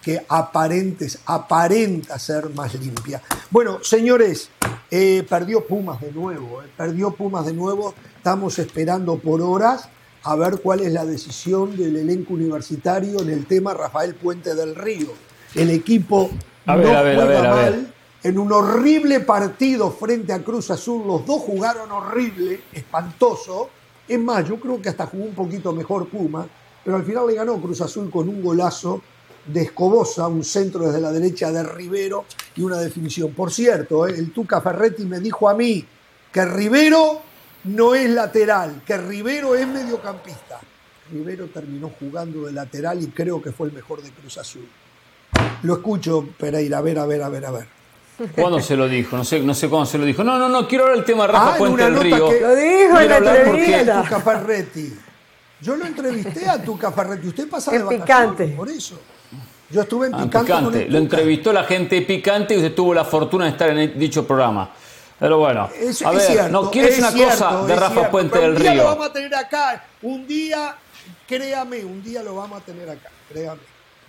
que aparentes, aparenta ser más limpia. Bueno, señores, eh, perdió Pumas de nuevo, eh, perdió Pumas de nuevo. Estamos esperando por horas a ver cuál es la decisión del elenco universitario en el tema Rafael Puente del Río. El equipo A ver, no a ver, a juega ver, a ver. mal, en un horrible partido frente a Cruz Azul. Los dos jugaron horrible, espantoso. Es más, yo creo que hasta jugó un poquito mejor Puma, pero al final le ganó Cruz Azul con un golazo de Escobosa, un centro desde la derecha de Rivero y una definición. Por cierto, eh, el Tuca Ferretti me dijo a mí que Rivero no es lateral, que Rivero es mediocampista. Rivero terminó jugando de lateral y creo que fue el mejor de Cruz Azul. Lo escucho, Pereira, a ver, a ver, a ver, a ver. ¿Cuándo se lo dijo? No sé, no sé cuándo se lo dijo. No, no, no, quiero hablar del tema de Rafa Ah, en Puente una del nota Río. que- Lo dijo en la entrevista. Yo lo entrevisté a Tuca Ferretti. Usted pasa de En vacaciones, Picante. por eso. Yo estuve en Ah, Picante, con picante. el Lo entrevistó la gente de Picante y usted tuvo la fortuna de estar en dicho programa. Pero bueno, Es- a es ver, cierto, no quiero decir es una cierto, cosa de Rafa cierto, Puente del Un día lo Río. vamos a tener acá. Un día, créame, un día lo vamos a tener acá. Créame.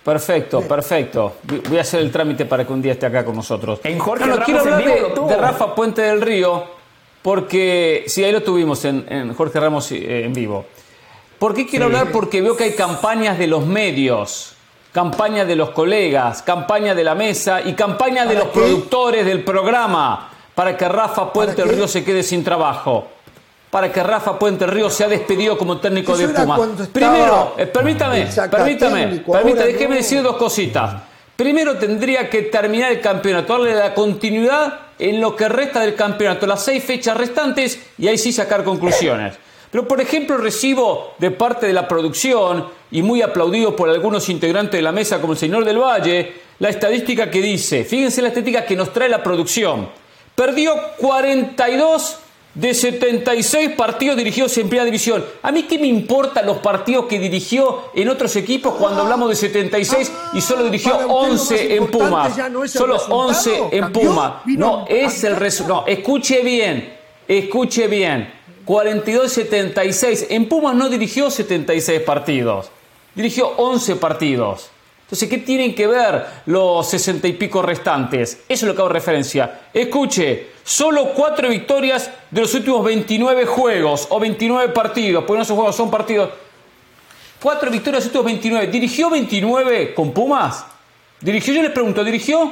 Perfecto, perfecto. Voy- a hacer el trámite para que un día esté acá con nosotros. En Jorge No, no, Ramos quiero en hablar vivo de, lo tuvo. de Rafa Puente del Río, porque sí, ahí lo tuvimos en, en Jorge Ramos eh, en vivo. ¿Por qué quiero hablar? Porque veo que hay campañas de los medios, campañas de los colegas, campaña de la mesa y campaña de ¿Para los qué? productores del programa para que Rafa Puente del? Río se quede sin trabajo. Para que Rafa Puente Río sea despedido como técnico Eso de Pumas. Primero, eh, permítame, permítame, permítame, déjeme no. decir dos cositas. Primero tendría que terminar el campeonato, darle la continuidad en lo que resta del campeonato, las seis fechas restantes y ahí sí sacar conclusiones. Pero, por ejemplo, recibo de parte de la producción, y muy aplaudido por algunos integrantes de la mesa como el señor del Valle, la estadística que dice, fíjense la estadística que nos trae la producción, perdió 42 de 76 partidos dirigidos en primera división. A mí qué me importan los partidos que dirigió en otros equipos cuando hablamos de 76 y solo dirigió Para usted lo más 11 en Pumas. ya no Solo resultado, 11 en Pumas. No, es el resultado. No, escuche bien, escuche bien. 42-76. En Pumas no dirigió 76 partidos. Dirigió 11 partidos. Entonces, ¿qué tienen que ver los 60 y pico restantes? Eso es lo que hago referencia. Escuche, solo 4 victorias de los últimos 29 juegos o 29 partidos, porque no son juegos, son partidos. 4 victorias de los últimos 29. ¿Dirigió 29 con Pumas? ¿Dirigió? Yo les pregunto, ¿dirigió?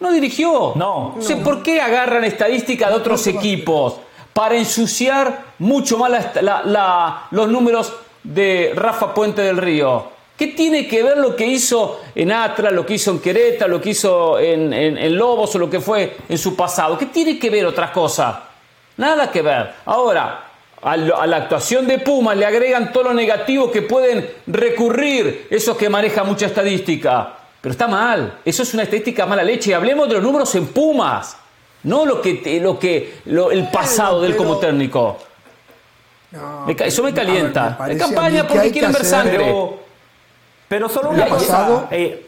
No dirigió. No. sé por qué agarran estadísticas de otros equipos para ensuciar mucho más la- la- la- los números de Rafa Puente del Río. ¿Qué tiene que ver lo que hizo en Atlas, lo que hizo en Querétaro, lo que hizo en, en- en Lobos o lo que fue en su pasado? ¿Qué tiene que ver otras cosas? Nada que ver. Ahora, a, la actuación de Puma le agregan todo lo negativo que pueden recurrir esos que manejan mucha estadística. Pero está mal. Eso es una estadística mala leche. Hablemos de los números en Pumas. No lo que, te- lo que lo- el pasado de él como pero- técnico. No, Me ca- eso me ver, calienta. me De a campaña porque quieren ver sangre. Pero, pero solo ¿Le una cosa. eh,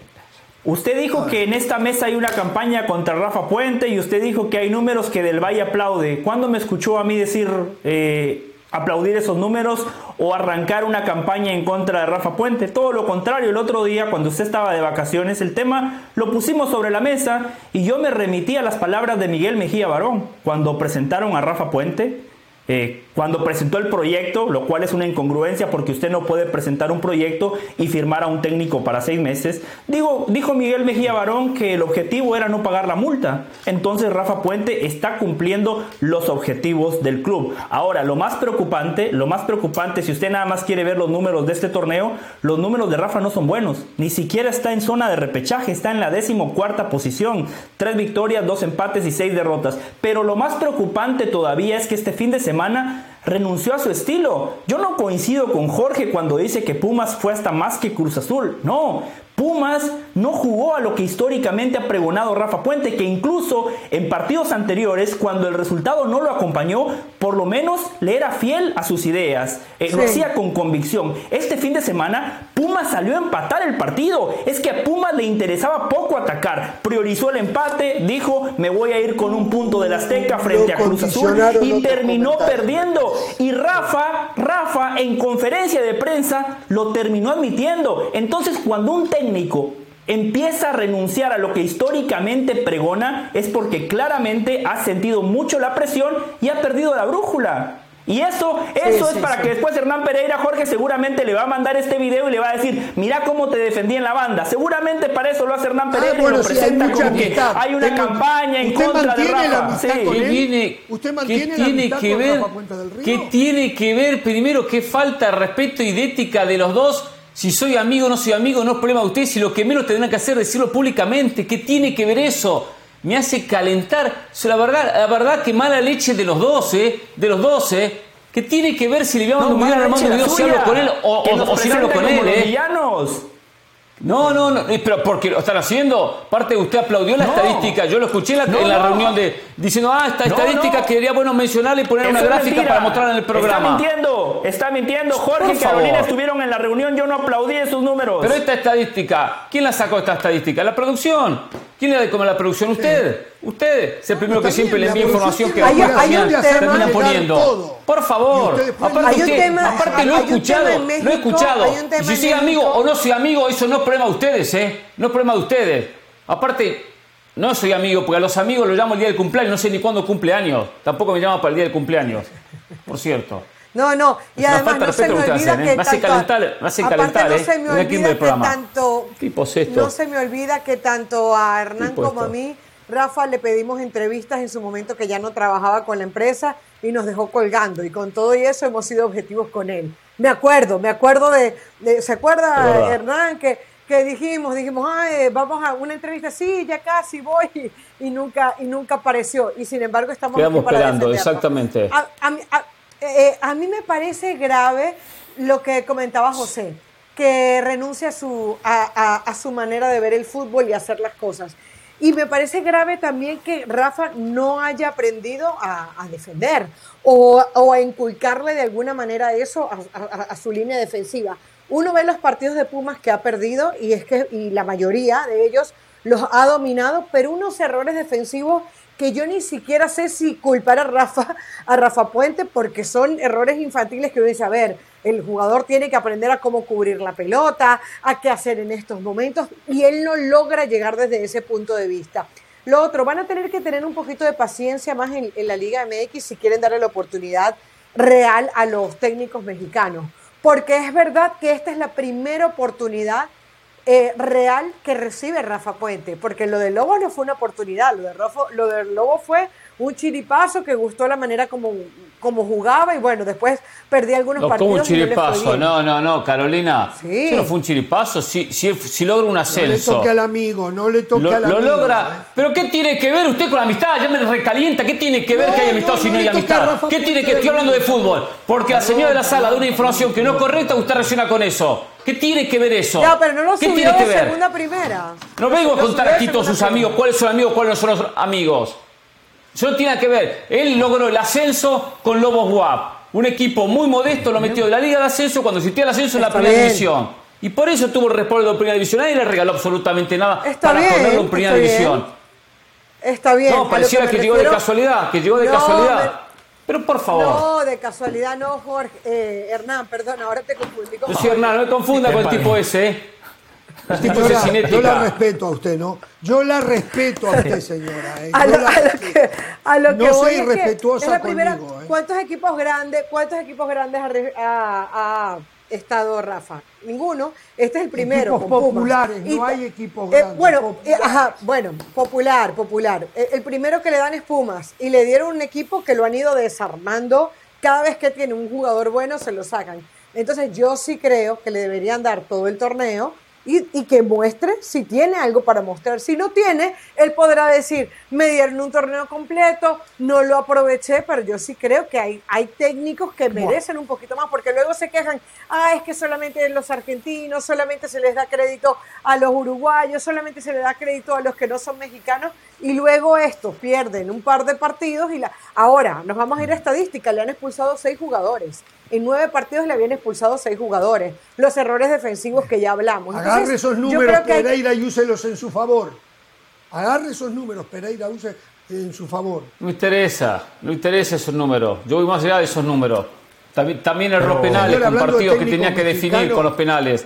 usted dijo que en esta mesa hay una campaña contra Rafa Puente y usted dijo que hay números que Del Valle aplaude. ¿Cuándo me escuchó a mí decir eh, aplaudir esos números o arrancar una campaña en contra de Rafa Puente? Todo lo contrario, el otro día cuando usted estaba de vacaciones, el tema lo pusimos sobre la mesa y yo me remití a las palabras de Miguel Mejía Barón cuando presentaron a Rafa Puente. Eh, cuando presentó el proyecto, lo cual es una incongruencia porque usted no puede presentar un proyecto y firmar a un técnico para seis meses, digo, dijo Miguel Mejía Barón que el objetivo era no pagar la multa. Entonces Rafa Puente está cumpliendo los objetivos del club. Ahora, lo más preocupante, lo más preocupante, si usted nada más quiere ver los números de este torneo, los números de Rafa no son buenos. Ni siquiera está en zona de repechaje, está en la decimocuarta posición. Tres victorias, dos empates y seis derrotas. Pero lo más preocupante todavía es que este fin de semana renunció a su estilo. Yo no coincido con Jorge cuando dice que Pumas fue hasta más que Cruz Azul. No, Pumas no jugó a lo que históricamente ha pregonado Rafa Puente, que incluso en partidos anteriores, cuando el resultado no lo acompañó, por lo menos le era fiel a sus ideas, eh, lo hacía con convicción. Este fin de semana, Pumas salió a empatar el partido. Es que a Pumas le interesaba poco atacar, priorizó el empate, dijo, me voy a ir con un punto del Azteca frente a Cruz Azul y terminó perdiendo. Y Rafa, Rafa en conferencia de prensa lo terminó admitiendo. Entonces, cuando un técnico empieza a renunciar a lo que históricamente pregona, es porque claramente ha sentido mucho la presión y ha perdido la brújula. Y eso, eso es sí, para sí. que después Hernán Pereira, Jorge, seguramente le va a mandar este video y le va a decir, mira cómo te defendí en la banda. Seguramente para eso lo hace Hernán Pereira Ah, bueno, y lo presenta como que hay una campaña en contra de Rafa. amistad Sí. con ¿Qué él? viene- ¿Usted mantiene la tiene amistad que con ver? Rafa Puente del Río? ¿Qué tiene que ver primero? ¿Qué falta de respeto y de ética de los dos? Si soy amigo o no soy amigo, no es problema de ustedes. Si lo que menos tendrán que hacer es decirlo públicamente. ¿Qué tiene que ver eso? Me hace calentar. O sea, la verdad, la verdad que mala leche de los dos, ¿eh? De los dos, ¿eh? ¿Qué tiene que ver si le vamos a No, un video mala Armando video si hablo con él o, que o- si no hablo con él, los ¿eh? No, no, no, eh, pero porque lo están haciendo. Parte de usted aplaudió la No. estadística. Yo lo escuché en la, No, en la no. reunión de diciendo, ah, esta estadística no. que sería bueno mencionarle y poner una Eso gráfica mentira. para mostrarla en el programa. Está mintiendo, está mintiendo. Jorge y Carolina estuvieron en la reunión, yo no aplaudí esos números. Pero esta estadística, ¿quién la sacó esta estadística? La producción. ¿Quién le da de comer la producción? Usted. Usted es el primero que siempre le envía información que hay un llegar poniendo. todo. Por favor. Aparte, usted- tema- lo he escuchado. en lo he México, escuchado. Y si soy amigo México. o no soy amigo, eso no es problema de ustedes, ¿eh? No es problema de ustedes. Aparte, no soy amigo, porque a los amigos los llamo el día del cumpleaños, no sé ni cuándo cumple años. Tampoco me llaman para el día del cumpleaños. Por cierto. No, no, y una además no se me olvida ¿eh? que tanto, no ¿eh? se me olvida que tanto, ¿Qué tipo es esto? no se me olvida que tanto a Hernán como a mí, Rafa, le pedimos entrevistas en su momento que ya no trabajaba con la empresa y nos dejó colgando y con todo y eso hemos sido objetivos con él. Me acuerdo, me acuerdo de, de- ¿se acuerda. Hernán que que dijimos, dijimos, Ay, vamos a una entrevista, sí, ya casi voy, y nunca, y nunca apareció. Y sin embargo estamos Quedamos aquí para esperando, defenderlo. exactamente. A, a mí- a- eh, a mí me parece grave lo que comentaba José, que renuncia a su, a, a- su manera de ver el fútbol y hacer las cosas. Y me parece grave también que Rafa no haya aprendido a, defender o, a inculcarle de alguna manera eso a, a- a su línea defensiva. Uno ve los partidos de Pumas que ha perdido y es que y la mayoría de ellos los ha dominado, pero unos errores defensivos que yo ni siquiera sé si culpar a Rafa, a Rafa Puente porque son errores infantiles que uno dice, a ver, el jugador tiene que aprender a cómo cubrir la pelota, a qué hacer en estos momentos, y él no logra llegar desde ese punto de vista. Lo otro, van a tener que tener un poquito de paciencia más en, en la Liga MX si quieren darle la oportunidad real a los técnicos mexicanos, porque es verdad que esta es la primera oportunidad eh, real que recibe Rafa Puente, porque lo de Lobo no fue una oportunidad, lo de, Rofo- lo de Lobo fue un chiripazo que gustó la manera como, como jugaba y bueno, después perdí algunos No, como un partidos. no le fue chiripazo. No, no, no, Carolina. Sí. Eso no fue un chiripazo. Si, si, si logra un No le ascenso. toque al amigo, no le toque Lo, al lo amigo. logra. ¿Pero qué tiene que ver usted con la amistad? Ya me recalienta. ¿Qué tiene que ver No, que hay amistad no, si no no hay amistad? ¿Qué tiene que estoy hablando de fútbol? Porque la señora de la sala da una información que no es correcta, usted reacciona con eso. ¿Qué tiene que ver eso? Ya, pero no lo ¿Qué subió tiene que ver? segunda primera. No vengo a Lo contar aquí todos sus amigos, cuáles son amigos, cuáles no son los amigos. Eso no tiene nada que ver. Él logró el ascenso con Lobos Guap. Un equipo muy modesto lo metió de la Liga de Ascenso cuando existía el ascenso en la Está Primera bien. División. Y por eso tuvo el respaldo de Primera División. Nadie le regaló absolutamente nada Está para bien, ponerlo en Primera está bien. División. Está bien. a No, pareciera que, llegó de casualidad, que llegó de No, casualidad. me- Pero por favor. No, de casualidad no, Jorge. Eh, Hernán, perdón, ahora te confundí con Yo soy Hernán, no me confunda con el tipo ese, ¿eh? Yo la, cinética. yo la respeto a usted, ¿no? Yo la respeto a usted, señora. ¿eh? A Yo lo, la a lo respeto. que, a lo que No voy sea es que irrespetuosa es la primera- conmigo, ¿eh? ¿Cuántos equipos grandes, cuántos equipos grandes ha, estado Rafa? Ninguno. Este es el primero. Equipos con Pumas. populares, no hay equipos eh, grandes, bueno, eh, ajá, bueno, popular, popular. El primero que le dan es Pumas y le dieron un equipo que lo han ido desarmando. Cada vez que tiene un jugador bueno se lo sacan. Entonces yo sí creo que le deberían dar todo el torneo y, y que muestre si tiene algo para mostrar. Si no tiene, él podrá decir, me dieron un torneo completo, no lo aproveché, pero yo sí creo que hay, hay técnicos que merecen un poquito más, porque luego se quejan, ah, es que solamente los argentinos, solamente se les da crédito a los uruguayos, solamente se les da crédito a los que no son mexicanos, y luego estos pierden un par de partidos y la... Ahora, nos vamos a ir a estadística, le han expulsado seis jugadores. En nueve partidos le habían expulsado seis jugadores. Los errores defensivos que ya hablamos. Entonces, Agarre esos yo números, creo que hay- Pereira, y úselos en su favor. Agarre esos números, Pereira, use en su favor. No interesa, no interesa esos números. Yo voy más allá de esos números. También, también erró Pero, penales señor, con hablando de partidos que tenía que definir con los penales,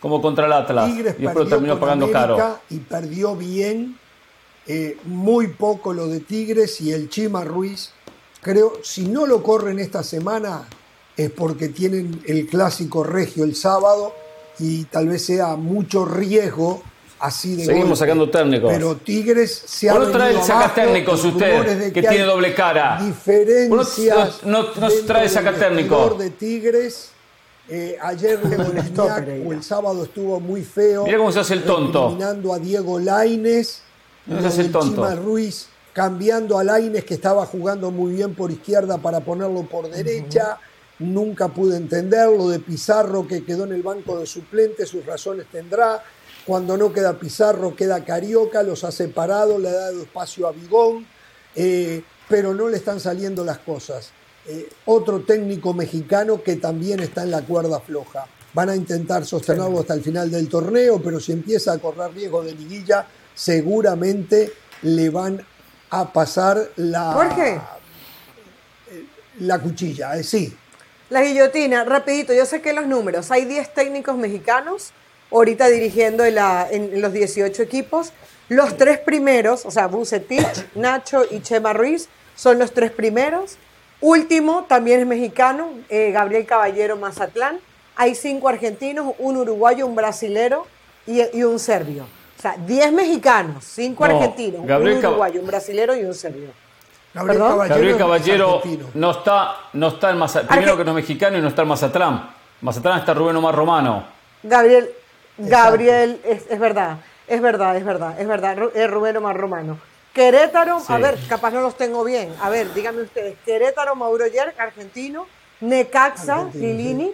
como contra el Atlas. Tigres y después perdió terminó pagando América caro. y perdió bien, eh, muy poco lo de Tigres y el Chima Ruiz. Creo, si no lo corren esta semana es porque tienen el clásico regio el sábado y tal vez sea mucho riesgo así de Seguimos golpe. sacando técnicos. Pero Tigres se ha ¿Por no venido el sacatécnicos abajo, usted, que hay tiene doble cara? Diferencias. ¿Por qué no- no- no trae del sacatécnico? vestidor de Tigres. Eh, ayer o el sábado estuvo muy feo. Mira cómo se hace el tonto. Eliminando a Diego Laines. Cómo se hace el tonto. Chima Ruiz cambiando a Laines que estaba jugando muy bien por izquierda para ponerlo por derecha. Nunca pude entender lo de Pizarro que quedó en el banco de suplentes, sus razones tendrá. Cuando no queda Pizarro, queda Carioca, los ha separado, le ha dado espacio a Bigón, eh, pero no le están saliendo las cosas. Eh, otro técnico mexicano que también está en la cuerda floja. Van a intentar sostenerlo hasta el final del torneo, pero si empieza a correr riesgo de liguilla, seguramente le van a pasar la, la cuchilla. Eh, sí, La guillotina, rapidito, yo saqué los números. Hay 10 técnicos mexicanos ahorita dirigiendo en, la- en- en los 18 equipos. Los tres primeros, o sea, Bucetich, Nacho y Chema Ruiz, son los tres primeros. Último, también es mexicano, eh, Gabriel Caballero Mazatlán. Hay cinco argentinos, un uruguayo, un brasilero y, y un serbio. O sea, 10 mexicanos, cinco No, argentinos, Gabriel un uruguayo, un brasilero y un serbio. Gabriel ¿Perdón? Caballero, Gabriel Caballero no está, no está en Mazatlán. Primero que no es mexicano y no está en Mazatlán. Mazatlán está Rubén Omar Romano. Gabriel, Gabriel, es, es verdad, es verdad, es verdad, es verdad, es Rubén Omar Romano. Querétaro, a Sí. ver, capaz no los tengo bien. A ver, díganme ustedes. Querétaro, Mauro Yerk, argentino. Necaxa, Argentino, Lilini.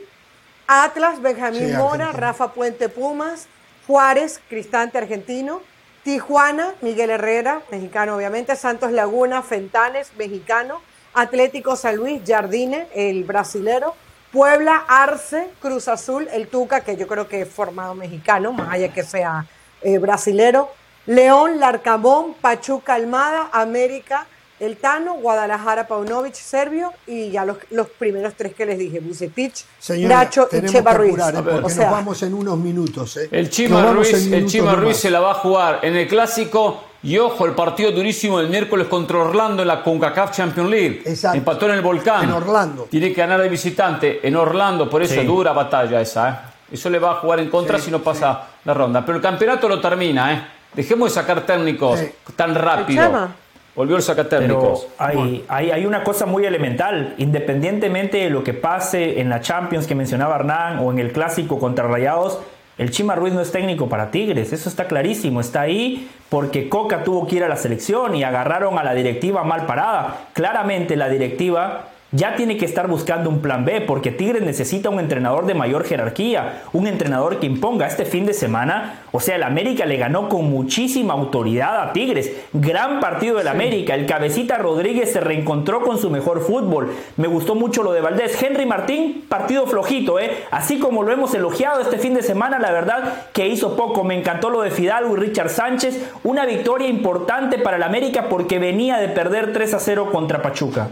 Atlas, Benjamín Sí, Mora. Rafa Puente Pumas. Juárez, Cristante, argentino. Tijuana, Miguel Herrera, mexicano obviamente. Santos Laguna, Fentanes, mexicano. Atlético San Luis, Jardine, el brasilero. Puebla, Arce, Cruz Azul, el Tuca, que yo creo que es formado mexicano, más allá que sea eh, brasilero. León, Larcamón, Pachuca, Almada, América, El Tano, Guadalajara, Paunovic, Serbio y ya los, los primeros tres que les dije, Bucetich, Señora, Nacho y que Ruiz. apurar, ¿eh? porque O sea, nos vamos en unos minutos. ¿eh? El Chima Ruiz, el Chima. Ruiz se la va a jugar en el clásico y ojo, el partido durísimo el miércoles contra Orlando en la CONCACAF Champions League. Exacto. Empató en el volcán. En Orlando. Tiene que ganar de visitante en Orlando, por eso Sí. es dura batalla esa. ¿eh? Eso le va a jugar en contra Sí, si no pasa la ronda. Pero el campeonato lo termina, ¿eh? Dejemos de sacar técnicos Sí. tan rápido. Volvió el sacar Pero hay, hay una cosa muy elemental, independientemente de lo que pase en la Champions que mencionaba Hernán o en el clásico contra Rayados, el Chima Ruiz no es técnico para Tigres, eso está clarísimo, está ahí porque Coca tuvo que ir a la selección y agarraron a la directiva mal parada. Claramente la directiva ya tiene que estar buscando un plan B porque Tigres necesita un entrenador de mayor jerarquía, un entrenador que imponga este fin de semana. O sea, el América le ganó con muchísima autoridad a Tigres. Gran partido del América. El cabecita Rodríguez se reencontró con su mejor fútbol. Me gustó mucho lo de Valdés. Henry Martín, partido flojito, ¿eh? Así como lo hemos elogiado este fin de semana, la verdad que hizo poco. Me encantó lo de Fidalgo y Richard Sánchez. Una victoria importante para el América porque venía de perder 3 a 0 contra Pachuca.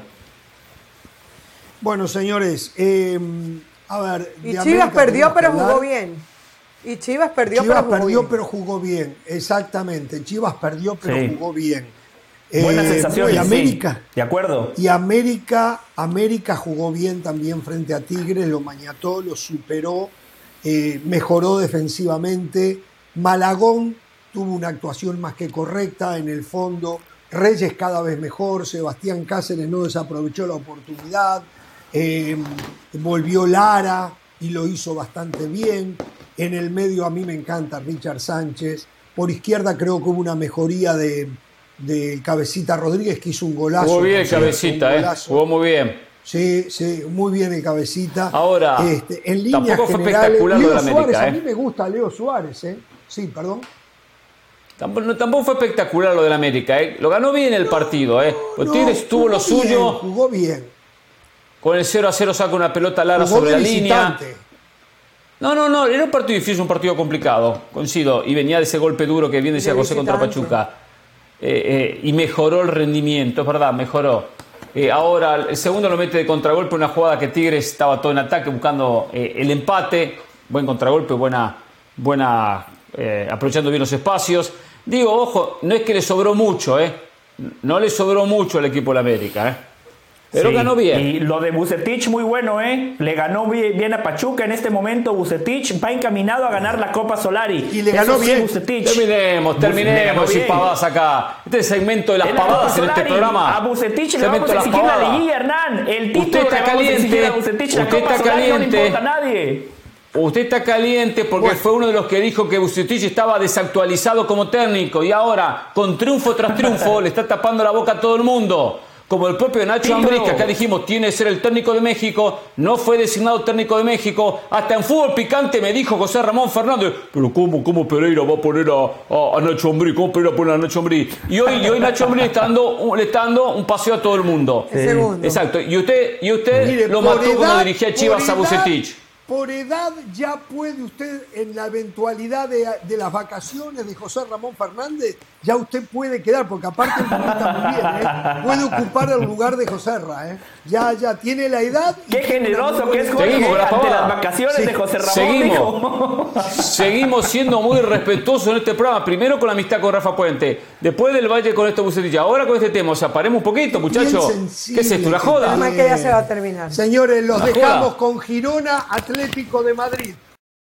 Bueno, señores, eh, a ver. y Chivas América perdió, pero hablar. jugó bien. Y Chivas perdió, Chivas pero jugó perdió, bien. pero jugó bien. Exactamente. Chivas perdió, pero Sí. jugó bien. Buenas Eh, sensaciones. y sí. América. De acuerdo. Y América, América jugó bien también frente a Tigres, lo mañató, lo superó, eh, mejoró defensivamente. Malagón tuvo una actuación más que correcta en el fondo. Reyes cada vez mejor, Sebastián Cáceres no desaprovechó la oportunidad. Eh, volvió Lara y lo hizo bastante bien. En el medio a mí me encanta Richard Sánchez. Por izquierda creo que hubo una mejoría de, de Cabecita Rodríguez que hizo un golazo. Jugó bien Cabecita, ¿eh? Jugó muy bien. Sí, sí, muy bien el cabecita. Ahora, Este, en líneas tampoco fue generales, espectacular lo de América, Suárez, a ¿eh? mí me gusta Leo Suárez, ¿eh? Sí, perdón. Tampoco, no- tampoco fue espectacular lo del América, ¿eh? Lo ganó bien el partido, ¿eh? No, Tigres tuvo lo bien, suyo. jugó bien. Con el 0 a 0 saca una pelota larga Jugó sobre la línea. No, no, no, era un partido difícil, un partido complicado, coincido. Y venía de ese golpe duro que decía De José contra. Pachuca. Eh, eh, y mejoró el rendimiento, es verdad, mejoró. Eh, ahora, el segundo lo mete de contragolpe, una jugada que Tigres estaba todo en ataque buscando el empate. Buen contragolpe, buena, buena aprovechando bien los espacios. Digo, ojo, no es que le sobró mucho, ¿eh? No le sobró mucho al equipo de la América, ¿eh? Pero Sí, ganó bien. Y lo de Bucetich muy bueno, ¿eh? Le ganó bien, a Pachuca en este momento. Bucetich va encaminado a ganar la Copa Solari. Y le ganó Eso sí, bien. Bucetich. Terminemos, terminemos sin pavadas acá. Este segmento de las En pavadas en este programa. A Bucetich le vamos a exigir la liguilla, Hernán. El título Usted está le vamos a caliente, a Bucetich. La usted Copa está Solari no le caliente. importa a nadie. Usted está caliente porque fue uno de los que dijo que Bucetich estaba desactualizado como técnico y ahora, con triunfo tras triunfo, le está tapando la boca a todo el mundo. Como el propio Nacho. Ambriz, que acá dijimos tiene que ser el técnico de México, no fue designado técnico de México. Hasta en fútbol picante me dijo José Ramón Fernández, pero ¿cómo, cómo Pereira va a poner a, a- a Nacho Ambriz? ¿Cómo Pereira pone a Nacho Ambriz? Y hoy, y hoy Nacho Ambriz le está, dando, un- le está dando un paseo a todo el mundo. El segundo. Exacto. Y usted, y usted Mire, lo mató cuando edad- dirigía a Chivas por a edad- Bucetich. Por edad ya puede usted, en la eventualidad de, de las vacaciones de José Ramón Fernández, ya usted puede quedar, porque aparte está muy bien, ¿eh? puede ocupar el lugar de José Ra, ¿eh? Ya, ya tiene la edad. y Qué generoso que es Jorge Seguimos la ante las vacaciones Sí, de José Ramón. seguimos. Seguimos siendo muy respetuosos en este programa. Primero con la amistad con Rafa Puente, después del Valle con este Bucetich, ahora con este tema. O sea, paremos un poquito, muchachos. ¿Qué es esto? ¿Una que joda? Nada más que ya se va a terminar. Señores, los La dejamos joda. con Girona Atlético de Madrid.